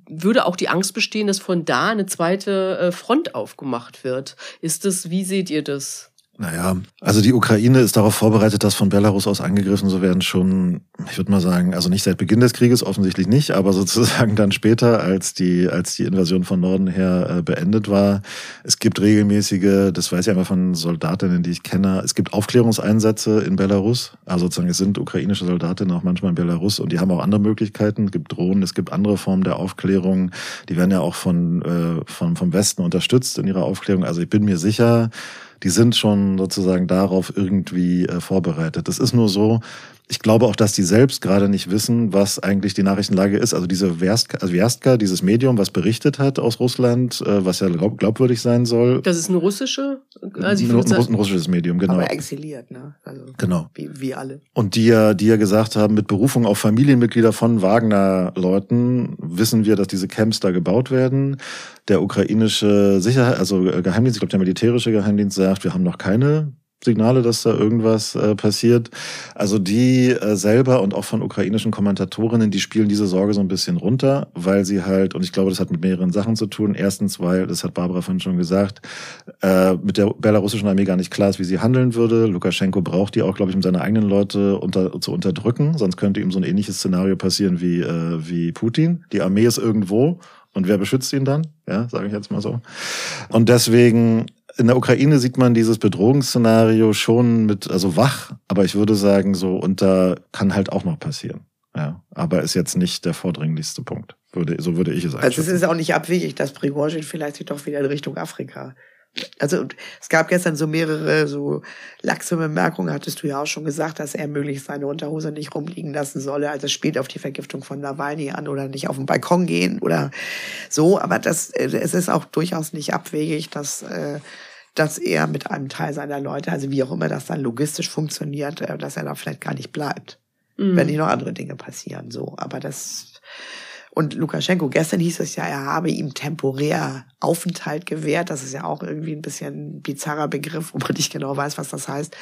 würde auch die Angst bestehen, dass von da eine zweite äh, Front aufgemacht wird. Ist das, wie seht ihr das? Naja, also die Ukraine ist darauf vorbereitet, dass von Belarus aus angegriffen zu werden schon, ich würde mal sagen, also nicht seit Beginn des Krieges, offensichtlich nicht, aber sozusagen dann später, als die, als die Invasion von Norden her äh, beendet war. Es gibt regelmäßige, das weiß ich einmal von Soldatinnen, die ich kenne, es gibt Aufklärungseinsätze in Belarus. Also sozusagen, es sind ukrainische Soldatinnen auch manchmal in Belarus und die haben auch andere Möglichkeiten. Es gibt Drohnen, es gibt andere Formen der Aufklärung. Die werden ja auch von, äh, von, vom Westen unterstützt in ihrer Aufklärung. Also ich bin mir sicher, die sind schon sozusagen darauf irgendwie äh, vorbereitet. Das ist nur so, ich glaube auch, dass die selbst gerade nicht wissen, was eigentlich die Nachrichtenlage ist. Also diese Verstka, also Verstka dieses Medium, was berichtet hat aus Russland, äh, was ja glaub, glaubwürdig sein soll. Das ist eine russische? Also ein, ein, ein russisches Medium, genau. Aber exiliert, ne? Also genau. Wie, wie alle. Und die ja, die ja gesagt haben, mit Berufung auf Familienmitglieder von Wagner-Leuten wissen wir, dass diese Camps da gebaut werden. Der ukrainische Sicherheit, also Geheimdienst, ich glaube der militärische Geheimdienst sagt, wir haben noch keine Signale, dass da irgendwas äh, passiert. Also die äh, selber und auch von ukrainischen Kommentatorinnen, die spielen diese Sorge so ein bisschen runter, weil sie halt, und ich glaube, das hat mit mehreren Sachen zu tun. Erstens, weil, das hat Barbara vorhin schon gesagt, äh, mit der belarussischen Armee gar nicht klar ist, wie sie handeln würde. Lukaschenko braucht die auch, glaube ich, um seine eigenen Leute unter, zu unterdrücken. Sonst könnte ihm so ein ähnliches Szenario passieren wie, äh, wie Putin. Die Armee ist irgendwo und wer beschützt ihn dann? Ja, sage ich jetzt mal so. Und deswegen in der Ukraine sieht man dieses Bedrohungsszenario schon mit, also wach, aber ich würde sagen, so, und da kann halt auch noch passieren. Ja, aber ist jetzt nicht der vordringlichste Punkt. Würde, so würde ich es einschätzen. Also es ist auch nicht abwegig, dass Prigozhin vielleicht sich doch wieder in Richtung Afrika also es gab gestern so mehrere so laxe Bemerkungen, hattest du ja auch schon gesagt, dass er möglichst seine Unterhose nicht rumliegen lassen solle. Also es spielt auf die Vergiftung von Nawalny an oder nicht auf den Balkon gehen oder so. Aber das, es ist auch durchaus nicht abwegig, dass äh, dass er mit einem Teil seiner Leute, also wie auch immer das dann logistisch funktioniert, äh, dass er da vielleicht gar nicht bleibt, mhm. wenn nicht noch andere Dinge passieren. So, aber das und Lukaschenko, gestern hieß es ja, er habe ihm temporär Aufenthalt gewährt. Das ist ja auch irgendwie ein bisschen ein bizarrer Begriff, wo man nicht genau weiß, was das heißt.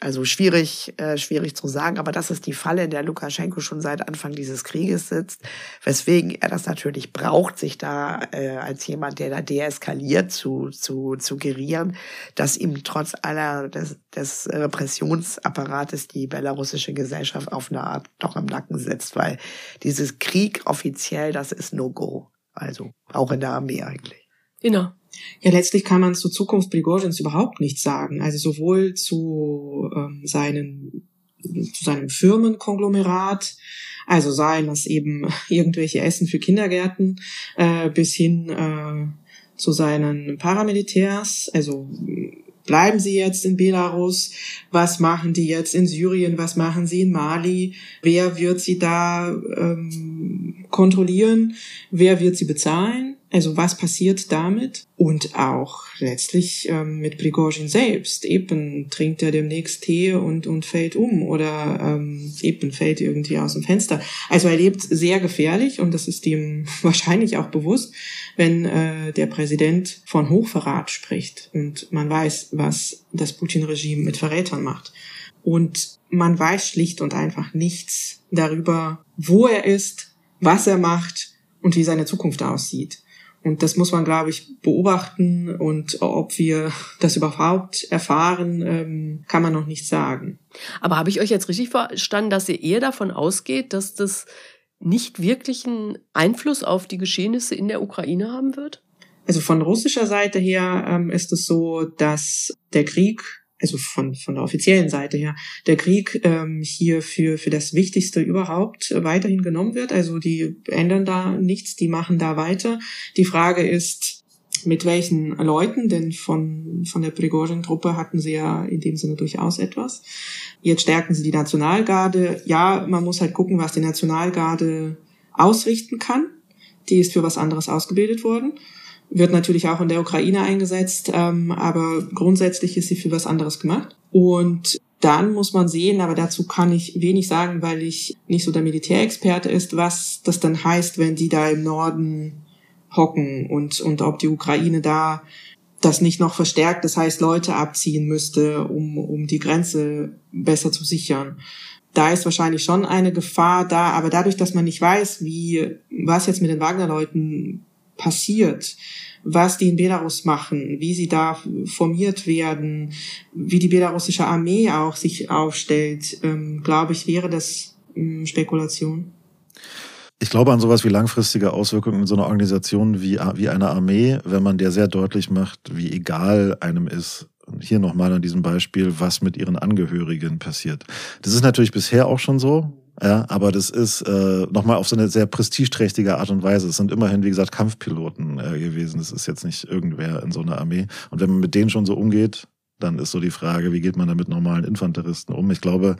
Also schwierig, äh, schwierig zu sagen, aber das ist die Falle, in der Lukaschenko schon seit Anfang dieses Krieges sitzt, weswegen er das natürlich braucht, sich da äh, als jemand, der da deeskaliert, zu, zu, zu gerieren, dass ihm trotz aller des, des Repressionsapparates die belarussische Gesellschaft auf eine Art doch im Nacken sitzt, weil dieses Krieg offiziell, das ist No-Go. Also auch in der Armee eigentlich. Genau. Ja, letztlich kann man zur Zukunft Prigozhins überhaupt nichts sagen. Also sowohl zu ähm, seinen zu seinem Firmenkonglomerat, also seien das eben irgendwelche Essen für Kindergärten, äh, bis hin äh, zu seinen Paramilitärs, also bleiben sie jetzt in Belarus, was machen die jetzt in Syrien, was machen sie in Mali, wer wird sie da ähm, kontrollieren, wer wird sie bezahlen also was passiert damit? Und auch letztlich ähm, mit Prigozhin selbst. Eben trinkt er demnächst Tee und, und fällt um oder ähm, eben fällt irgendwie aus dem Fenster. Also er lebt sehr gefährlich und das ist ihm wahrscheinlich auch bewusst, wenn äh, der Präsident von Hochverrat spricht und man weiß, was das Putin-Regime mit Verrätern macht. Und man weiß schlicht und einfach nichts darüber, wo er ist, was er macht und wie seine Zukunft aussieht. Und das muss man, glaube ich, beobachten. Und ob wir das überhaupt erfahren, ähm, kann man noch nicht sagen. Aber habe ich euch jetzt richtig verstanden, dass ihr eher davon ausgeht, dass das nicht wirklich einen Einfluss auf die Geschehnisse in der Ukraine haben wird? Also von russischer Seite her ähm, ist es so, dass der Krieg also von, von der offiziellen Seite her, der Krieg ähm, hier für, für das Wichtigste überhaupt weiterhin genommen wird. Also die ändern da nichts, die machen da weiter. Die Frage ist, mit welchen Leuten, denn von, von der Prigozhin-Truppe hatten sie ja in dem Sinne durchaus etwas. Jetzt stärken sie die Nationalgarde. Ja, man muss halt gucken, was die Nationalgarde ausrichten kann. Die ist für was anderes ausgebildet worden wird natürlich auch in der Ukraine eingesetzt, ähm, aber grundsätzlich ist sie für was anderes gemacht. Und dann muss man sehen, aber dazu kann ich wenig sagen, weil ich nicht so der Militärexperte ist, was das dann heißt, wenn die da im Norden hocken und, und ob die Ukraine da das nicht noch verstärkt, das heißt Leute abziehen müsste, um, um die Grenze besser zu sichern. Da ist wahrscheinlich schon eine Gefahr da, aber dadurch, dass man nicht weiß, wie, was jetzt mit den Wagner-Leuten passiert, was die in Belarus machen, wie sie da formiert werden, wie die belarussische Armee auch sich aufstellt, ähm, glaube ich, wäre das ähm, Spekulation. Ich glaube an sowas wie langfristige Auswirkungen in so einer Organisation wie, wie einer Armee, wenn man der sehr deutlich macht, wie egal einem ist, hier nochmal an diesem Beispiel, was mit ihren Angehörigen passiert. Das ist natürlich bisher auch schon so. Ja, aber das ist äh, nochmal auf so eine sehr prestigeträchtige Art und Weise. Es sind immerhin, wie gesagt, Kampfpiloten äh, gewesen. Das ist jetzt nicht irgendwer in so einer Armee. Und wenn man mit denen schon so umgeht, dann ist so die Frage, wie geht man da mit normalen Infanteristen um? Ich glaube,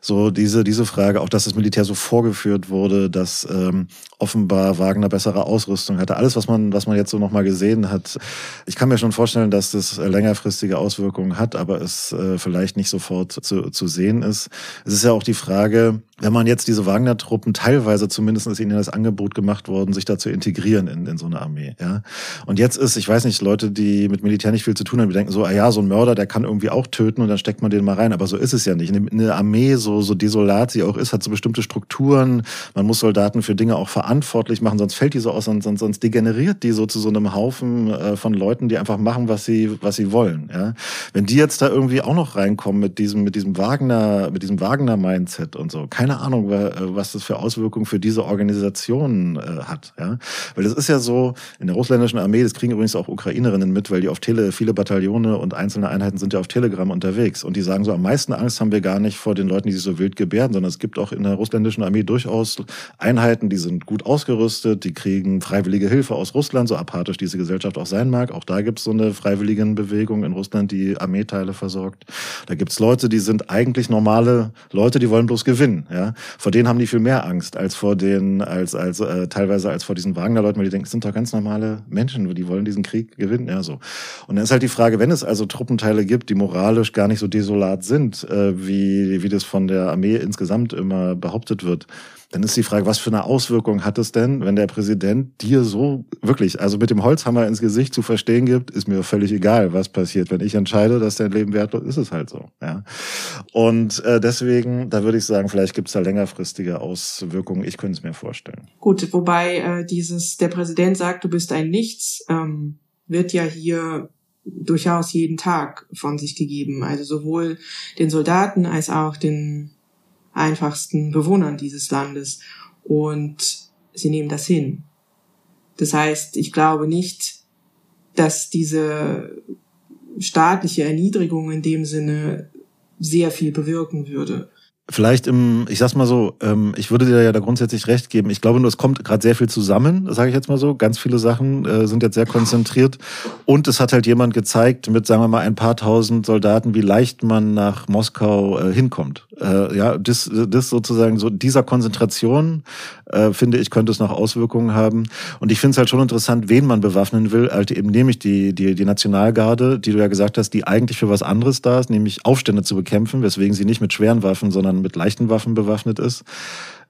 so diese, diese Frage, auch dass das Militär so vorgeführt wurde, dass ähm, offenbar Wagner bessere Ausrüstung hatte. Alles, was man, was man jetzt so nochmal gesehen hat. Ich kann mir schon vorstellen, dass das längerfristige Auswirkungen hat, aber es äh, vielleicht nicht sofort zu, zu sehen ist. Es ist ja auch die Frage, wenn man jetzt diese Wagner-Truppen teilweise zumindest ist ihnen das Angebot gemacht worden, sich da zu integrieren in, in so eine Armee. Ja? Und jetzt ist, ich weiß nicht, Leute, die mit Militär nicht viel zu tun haben, die denken so, ah ja, so ein Mörder, der kann irgendwie auch töten und dann steckt man den mal rein. Aber so ist es ja nicht. Eine Armee, so, so desolat sie auch ist, hat so bestimmte Strukturen. Man muss Soldaten für Dinge auch verantwortlich machen, sonst fällt die so aus, sonst, sonst degeneriert die so zu so einem Haufen äh, von Leuten, die einfach machen, was sie, was sie wollen. Ja? Wenn die jetzt da irgendwie auch noch reinkommen mit diesem, mit diesem Wagner, mit diesem Wagner-Mindset und so, keine Ahnung, was das für Auswirkungen für diese Organisation äh, hat. Ja? Weil das ist ja so, in der russländischen Armee, das kriegen übrigens auch Ukrainerinnen mit, weil die auf Tele, viele Bataillone und einzelne Einheiten sind ja auf Telegram unterwegs. Und die sagen so, am meisten Angst haben wir gar nicht vor den Leuten, die sich so wild gebärden, sondern es gibt auch in der russländischen Armee durchaus Einheiten, die sind gut ausgerüstet, die kriegen freiwillige Hilfe aus Russland, so apathisch diese Gesellschaft auch sein mag. Auch da gibt es so eine Freiwilligenbewegung in Russland, die Armeeteile versorgt. Da gibt es Leute, die sind eigentlich normale Leute, die wollen bloß gewinnen. Ja? Vor denen haben die viel mehr Angst als vor den, als als äh, teilweise als vor diesen Wagner-Leuten, weil die denken, es sind doch ganz normale Menschen, die wollen diesen Krieg gewinnen. Ja, so. Und dann ist halt die Frage, wenn es also Truppenteile gibt, die moralisch gar nicht so desolat sind, äh, wie wie das von der Armee insgesamt immer behauptet wird dann ist die Frage, was für eine Auswirkung hat es denn, wenn der Präsident dir so wirklich, also mit dem Holzhammer ins Gesicht zu verstehen gibt, ist mir völlig egal, was passiert. Wenn ich entscheide, dass dein Leben wertlos ist, ist es halt so. Ja. Und äh, deswegen, da würde ich sagen, vielleicht gibt es da längerfristige Auswirkungen. Ich könnte es mir vorstellen. Gut, wobei äh, dieses, der Präsident sagt, du bist ein Nichts, ähm, wird ja hier durchaus jeden Tag von sich gegeben. Also sowohl den Soldaten als auch den einfachsten Bewohnern dieses Landes. Und sie nehmen das hin. Das heißt, ich glaube nicht, dass diese staatliche Erniedrigung in dem Sinne sehr viel bewirken würde. Vielleicht im, ich sag's mal so, ähm, ich würde dir ja da grundsätzlich recht geben. Ich glaube nur, es kommt gerade sehr viel zusammen, sage ich jetzt mal so. Ganz viele Sachen äh, sind jetzt sehr konzentriert. Und es hat halt jemand gezeigt mit, sagen wir mal, ein paar tausend Soldaten, wie leicht man nach Moskau äh, hinkommt. Äh, ja, das, das sozusagen so dieser Konzentration, äh, finde ich, könnte es noch Auswirkungen haben. Und ich finde es halt schon interessant, wen man bewaffnen will. Also eben nämlich die, die, die Nationalgarde, die du ja gesagt hast, die eigentlich für was anderes da ist, nämlich Aufstände zu bekämpfen, weswegen sie nicht mit schweren Waffen, sondern mit leichten Waffen bewaffnet ist.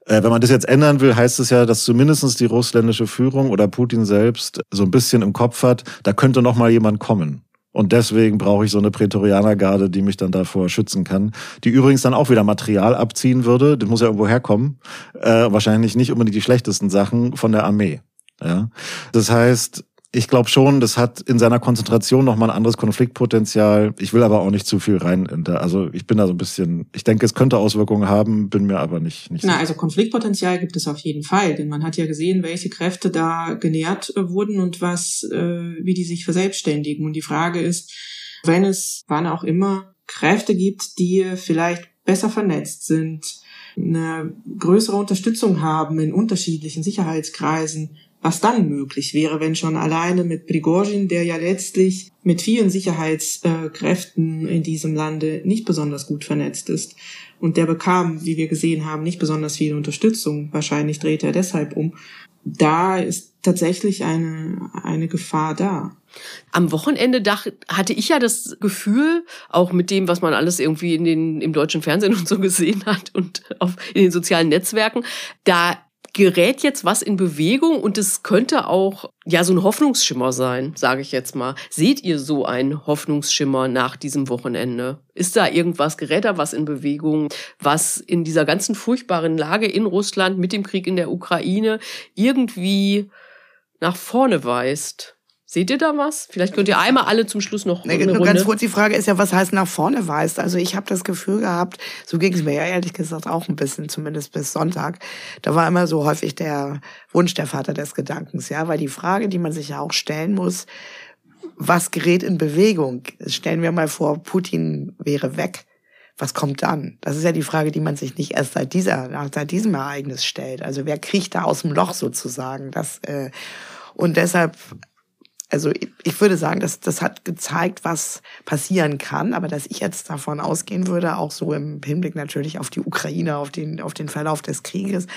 Äh, wenn man das jetzt ändern will, heißt es ja, dass zumindestens die russländische Führung oder Putin selbst so ein bisschen im Kopf hat, da könnte noch mal jemand kommen. Und deswegen brauche ich so eine Prätorianergarde, die mich dann davor schützen kann. Die übrigens dann auch wieder Material abziehen würde. Das muss ja irgendwo herkommen. Äh, wahrscheinlich nicht unbedingt die schlechtesten Sachen von der Armee. Ja? Das heißt, ich glaube schon, das hat in seiner Konzentration nochmal ein anderes Konfliktpotenzial. Ich will aber auch nicht zu viel rein. Also ich bin da so ein bisschen, ich denke, es könnte Auswirkungen haben, bin mir aber nicht, nicht Na, sicher. also Konfliktpotenzial gibt es auf jeden Fall, denn man hat ja gesehen, welche Kräfte da genährt äh, wurden und was, äh, wie die sich verselbstständigen. Und die Frage ist, wenn es, wann auch immer, Kräfte gibt, die vielleicht besser vernetzt sind, eine größere Unterstützung haben in unterschiedlichen Sicherheitskreisen, was dann möglich wäre, wenn schon alleine mit Prigozhin, der ja letztlich mit vielen Sicherheitskräften in diesem Lande nicht besonders gut vernetzt ist. Und der bekam, wie wir gesehen haben, nicht besonders viel Unterstützung. Wahrscheinlich dreht er deshalb um. Da ist tatsächlich eine, eine Gefahr da. Am Wochenende dachte, hatte ich ja das Gefühl, auch mit dem, was man alles irgendwie in den, im deutschen Fernsehen und so gesehen hat und auf, in den sozialen Netzwerken, da gerät jetzt was in Bewegung und es könnte auch ja so ein Hoffnungsschimmer sein, sage ich jetzt mal. Seht ihr so einen Hoffnungsschimmer nach diesem Wochenende? Ist da irgendwas, gerät da was in Bewegung, was in dieser ganzen furchtbaren Lage in Russland mit dem Krieg in der Ukraine irgendwie nach vorne weist? Seht ihr da was? Vielleicht könnt ihr einmal alle zum Schluss noch nee, eine Runde. Ganz kurz, die Frage ist ja, was heißt nach vorne weist? Also ich habe das Gefühl gehabt, so ging es mir ja ehrlich gesagt auch ein bisschen, zumindest bis Sonntag. Da war immer so häufig der Wunsch der Vater des Gedankens, ja, weil die Frage, die man sich ja auch stellen muss, was gerät in Bewegung? Stellen wir mal vor, Putin wäre weg. Was kommt dann? Das ist ja die Frage, die man sich nicht erst seit dieser, seit diesem Ereignis stellt. Also wer kriecht da aus dem Loch sozusagen? Das, äh, und deshalb also ich würde sagen, dass das hat gezeigt, was passieren kann, aber dass ich jetzt davon ausgehen würde, auch so im Hinblick natürlich auf die Ukraine, auf den, auf den Verlauf des Krieges.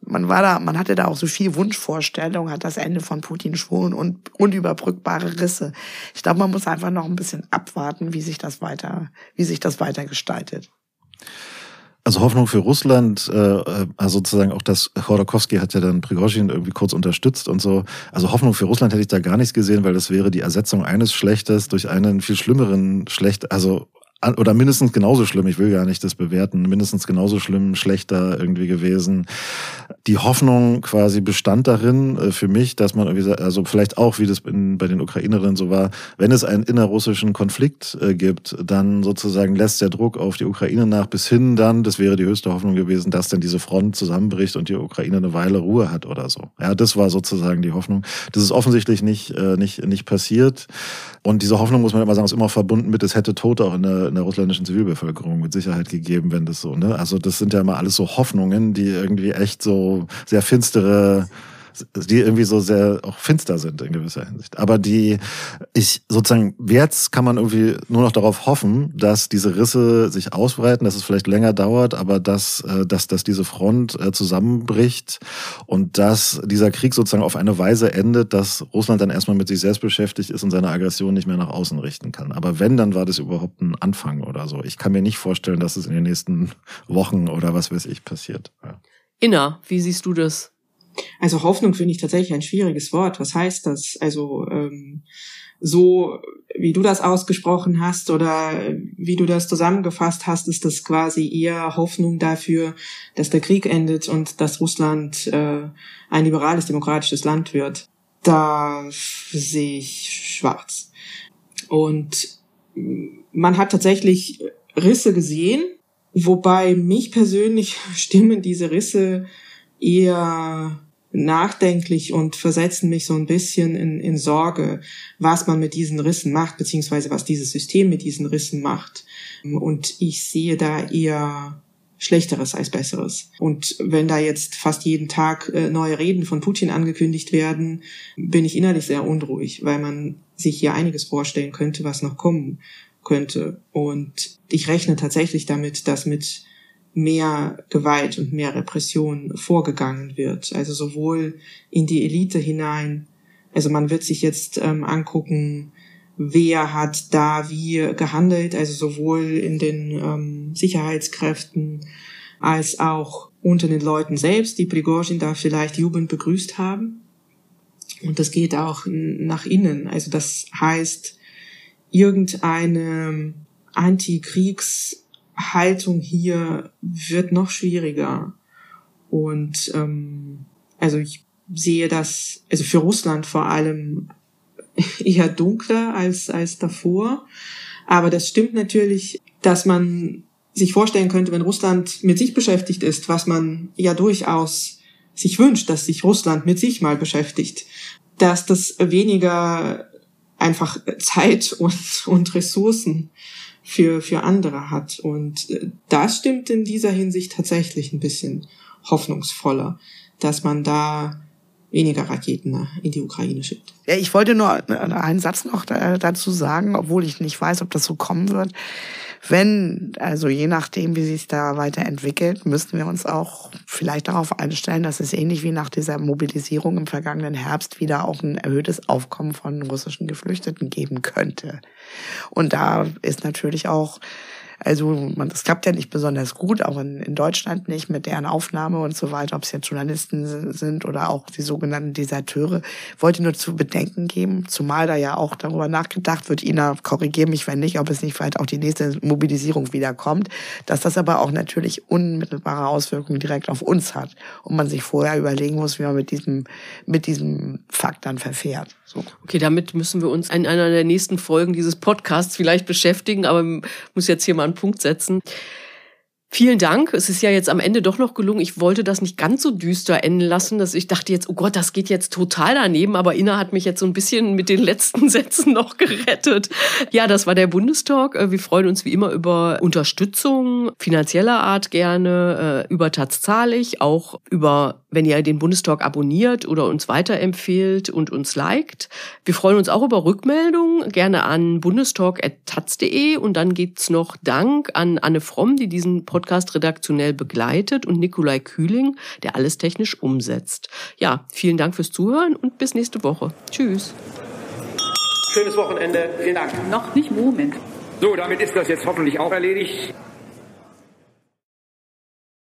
Man war da, man hatte da auch so viel Wunschvorstellung, hat das Ende von Putin schwuren und unüberbrückbare Risse. Ich glaube, man muss einfach noch ein bisschen abwarten, wie sich das weiter, wie sich das weiter gestaltet. Also Hoffnung für Russland, äh, also sozusagen auch das, Chodorkowski hat ja dann Prigozhin irgendwie kurz unterstützt und so. Also Hoffnung für Russland hätte ich da gar nichts gesehen, weil das wäre die Ersetzung eines Schlechtes durch einen viel schlimmeren Schlecht, also oder mindestens genauso schlimm, ich will gar nicht das bewerten, mindestens genauso schlimm, schlechter irgendwie gewesen. Die Hoffnung quasi bestand darin äh, für mich, dass man irgendwie, also vielleicht auch, wie das in, bei den Ukrainerinnen so war, wenn es einen innerrussischen Konflikt äh, gibt, dann sozusagen lässt der Druck auf die Ukraine nach bis hin dann, das wäre die höchste Hoffnung gewesen, dass dann diese Front zusammenbricht und die Ukraine eine Weile Ruhe hat oder so. Ja, das war sozusagen die Hoffnung. Das ist offensichtlich nicht, äh, nicht, nicht passiert. Und diese Hoffnung, muss man immer sagen, ist immer verbunden mit, es hätte Tote auch in der, in der russländischen Zivilbevölkerung mit Sicherheit gegeben, wenn das so, ne? Also das sind ja immer alles so Hoffnungen, die irgendwie echt so sehr finstere die irgendwie so sehr auch finster sind in gewisser Hinsicht. Aber die, ich sozusagen, jetzt kann man irgendwie nur noch darauf hoffen, dass diese Risse sich ausbreiten, dass es vielleicht länger dauert, aber dass, äh, dass, dass diese Front äh, zusammenbricht und dass dieser Krieg sozusagen auf eine Weise endet, dass Russland dann erstmal mit sich selbst beschäftigt ist und seine Aggression nicht mehr nach außen richten kann. Aber wenn, dann war das überhaupt ein Anfang oder so. Ich kann mir nicht vorstellen, dass es in den nächsten Wochen oder was weiß ich passiert. Ja. Inna, wie siehst du das? Also Hoffnung finde ich tatsächlich ein schwieriges Wort. Was heißt das? Also ähm, so wie du das ausgesprochen hast oder wie du das zusammengefasst hast, ist das quasi eher Hoffnung dafür, dass der Krieg endet und dass Russland äh, ein liberales, demokratisches Land wird. Da sehe ich schwarz. Und man hat tatsächlich Risse gesehen, wobei mich persönlich stimmen diese Risse eher nachdenklich und versetzen mich so ein bisschen in, in Sorge, was man mit diesen Rissen macht, beziehungsweise was dieses System mit diesen Rissen macht. Und ich sehe da eher Schlechteres als Besseres. Und wenn da jetzt fast jeden Tag äh, neue Reden von Putin angekündigt werden, bin ich innerlich sehr unruhig, weil man sich hier einiges vorstellen könnte, was noch kommen könnte. Und ich rechne tatsächlich damit, dass mit mehr Gewalt und mehr Repression vorgegangen wird. Also sowohl in die Elite hinein, also man wird sich jetzt ähm, angucken, wer hat da wie gehandelt, also sowohl in den ähm, Sicherheitskräften als auch unter den Leuten selbst, die Prigozhin da vielleicht jubelnd begrüßt haben. Und das geht auch nach innen. Also das heißt, irgendeine Antikriegs Haltung hier wird noch schwieriger. Und ähm, also ich sehe das, also für Russland vor allem eher dunkler als, als davor. Aber das stimmt natürlich, dass man sich vorstellen könnte, wenn Russland mit sich beschäftigt ist, was man ja durchaus sich wünscht, dass sich Russland mit sich mal beschäftigt, dass das weniger einfach Zeit und, und Ressourcen für, für andere hat. Und äh, das stimmt in dieser Hinsicht tatsächlich ein bisschen hoffnungsvoller, dass man da weniger Raketen in die Ukraine schickt. Ja, ich wollte nur einen Satz noch dazu sagen, obwohl ich nicht weiß, ob das so kommen wird. Wenn, also je nachdem, wie sich da weiterentwickelt, müssten wir uns auch vielleicht darauf einstellen, dass es ähnlich wie nach dieser Mobilisierung im vergangenen Herbst wieder auch ein erhöhtes Aufkommen von russischen Geflüchteten geben könnte. Und da ist natürlich auch also man, das klappt ja nicht besonders gut, auch in, in Deutschland nicht mit deren Aufnahme und so weiter, ob es jetzt Journalisten sind oder auch die sogenannten Deserteure. Wollte nur zu bedenken geben, zumal da ja auch darüber nachgedacht wird, Ina, korrigiere mich, wenn nicht, ob es nicht vielleicht auch die nächste Mobilisierung wieder kommt, dass das aber auch natürlich unmittelbare Auswirkungen direkt auf uns hat und man sich vorher überlegen muss, wie man mit diesem, mit diesem Fakt dann verfährt. So. Okay, damit müssen wir uns in einer der nächsten Folgen dieses Podcasts vielleicht beschäftigen, aber muss jetzt hier mal Punkt setzen. Vielen Dank. Es ist ja jetzt am Ende doch noch gelungen. Ich wollte das nicht ganz so düster enden lassen, dass ich dachte jetzt, oh Gott, das geht jetzt total daneben. Aber Ina hat mich jetzt so ein bisschen mit den letzten Sätzen noch gerettet. Ja, das war der Bundestalk. Äh, wir freuen uns wie immer über Unterstützung finanzieller Art gerne, äh, über Taz zahlig, auch über, wenn ihr den Bundestalk abonniert oder uns weiterempfehlt und uns liked. Wir freuen uns auch über Rückmeldungen, gerne an bundestalk.taz.de und dann gibt's noch Dank an Anne Fromm, die diesen Podcast Podcast redaktionell begleitet und Nikolai Kühling, der alles technisch umsetzt. Ja, vielen Dank fürs Zuhören und bis nächste Woche. Tschüss. Schönes Wochenende. Vielen Dank. Noch nicht Moment. So, damit ist das jetzt hoffentlich auch erledigt.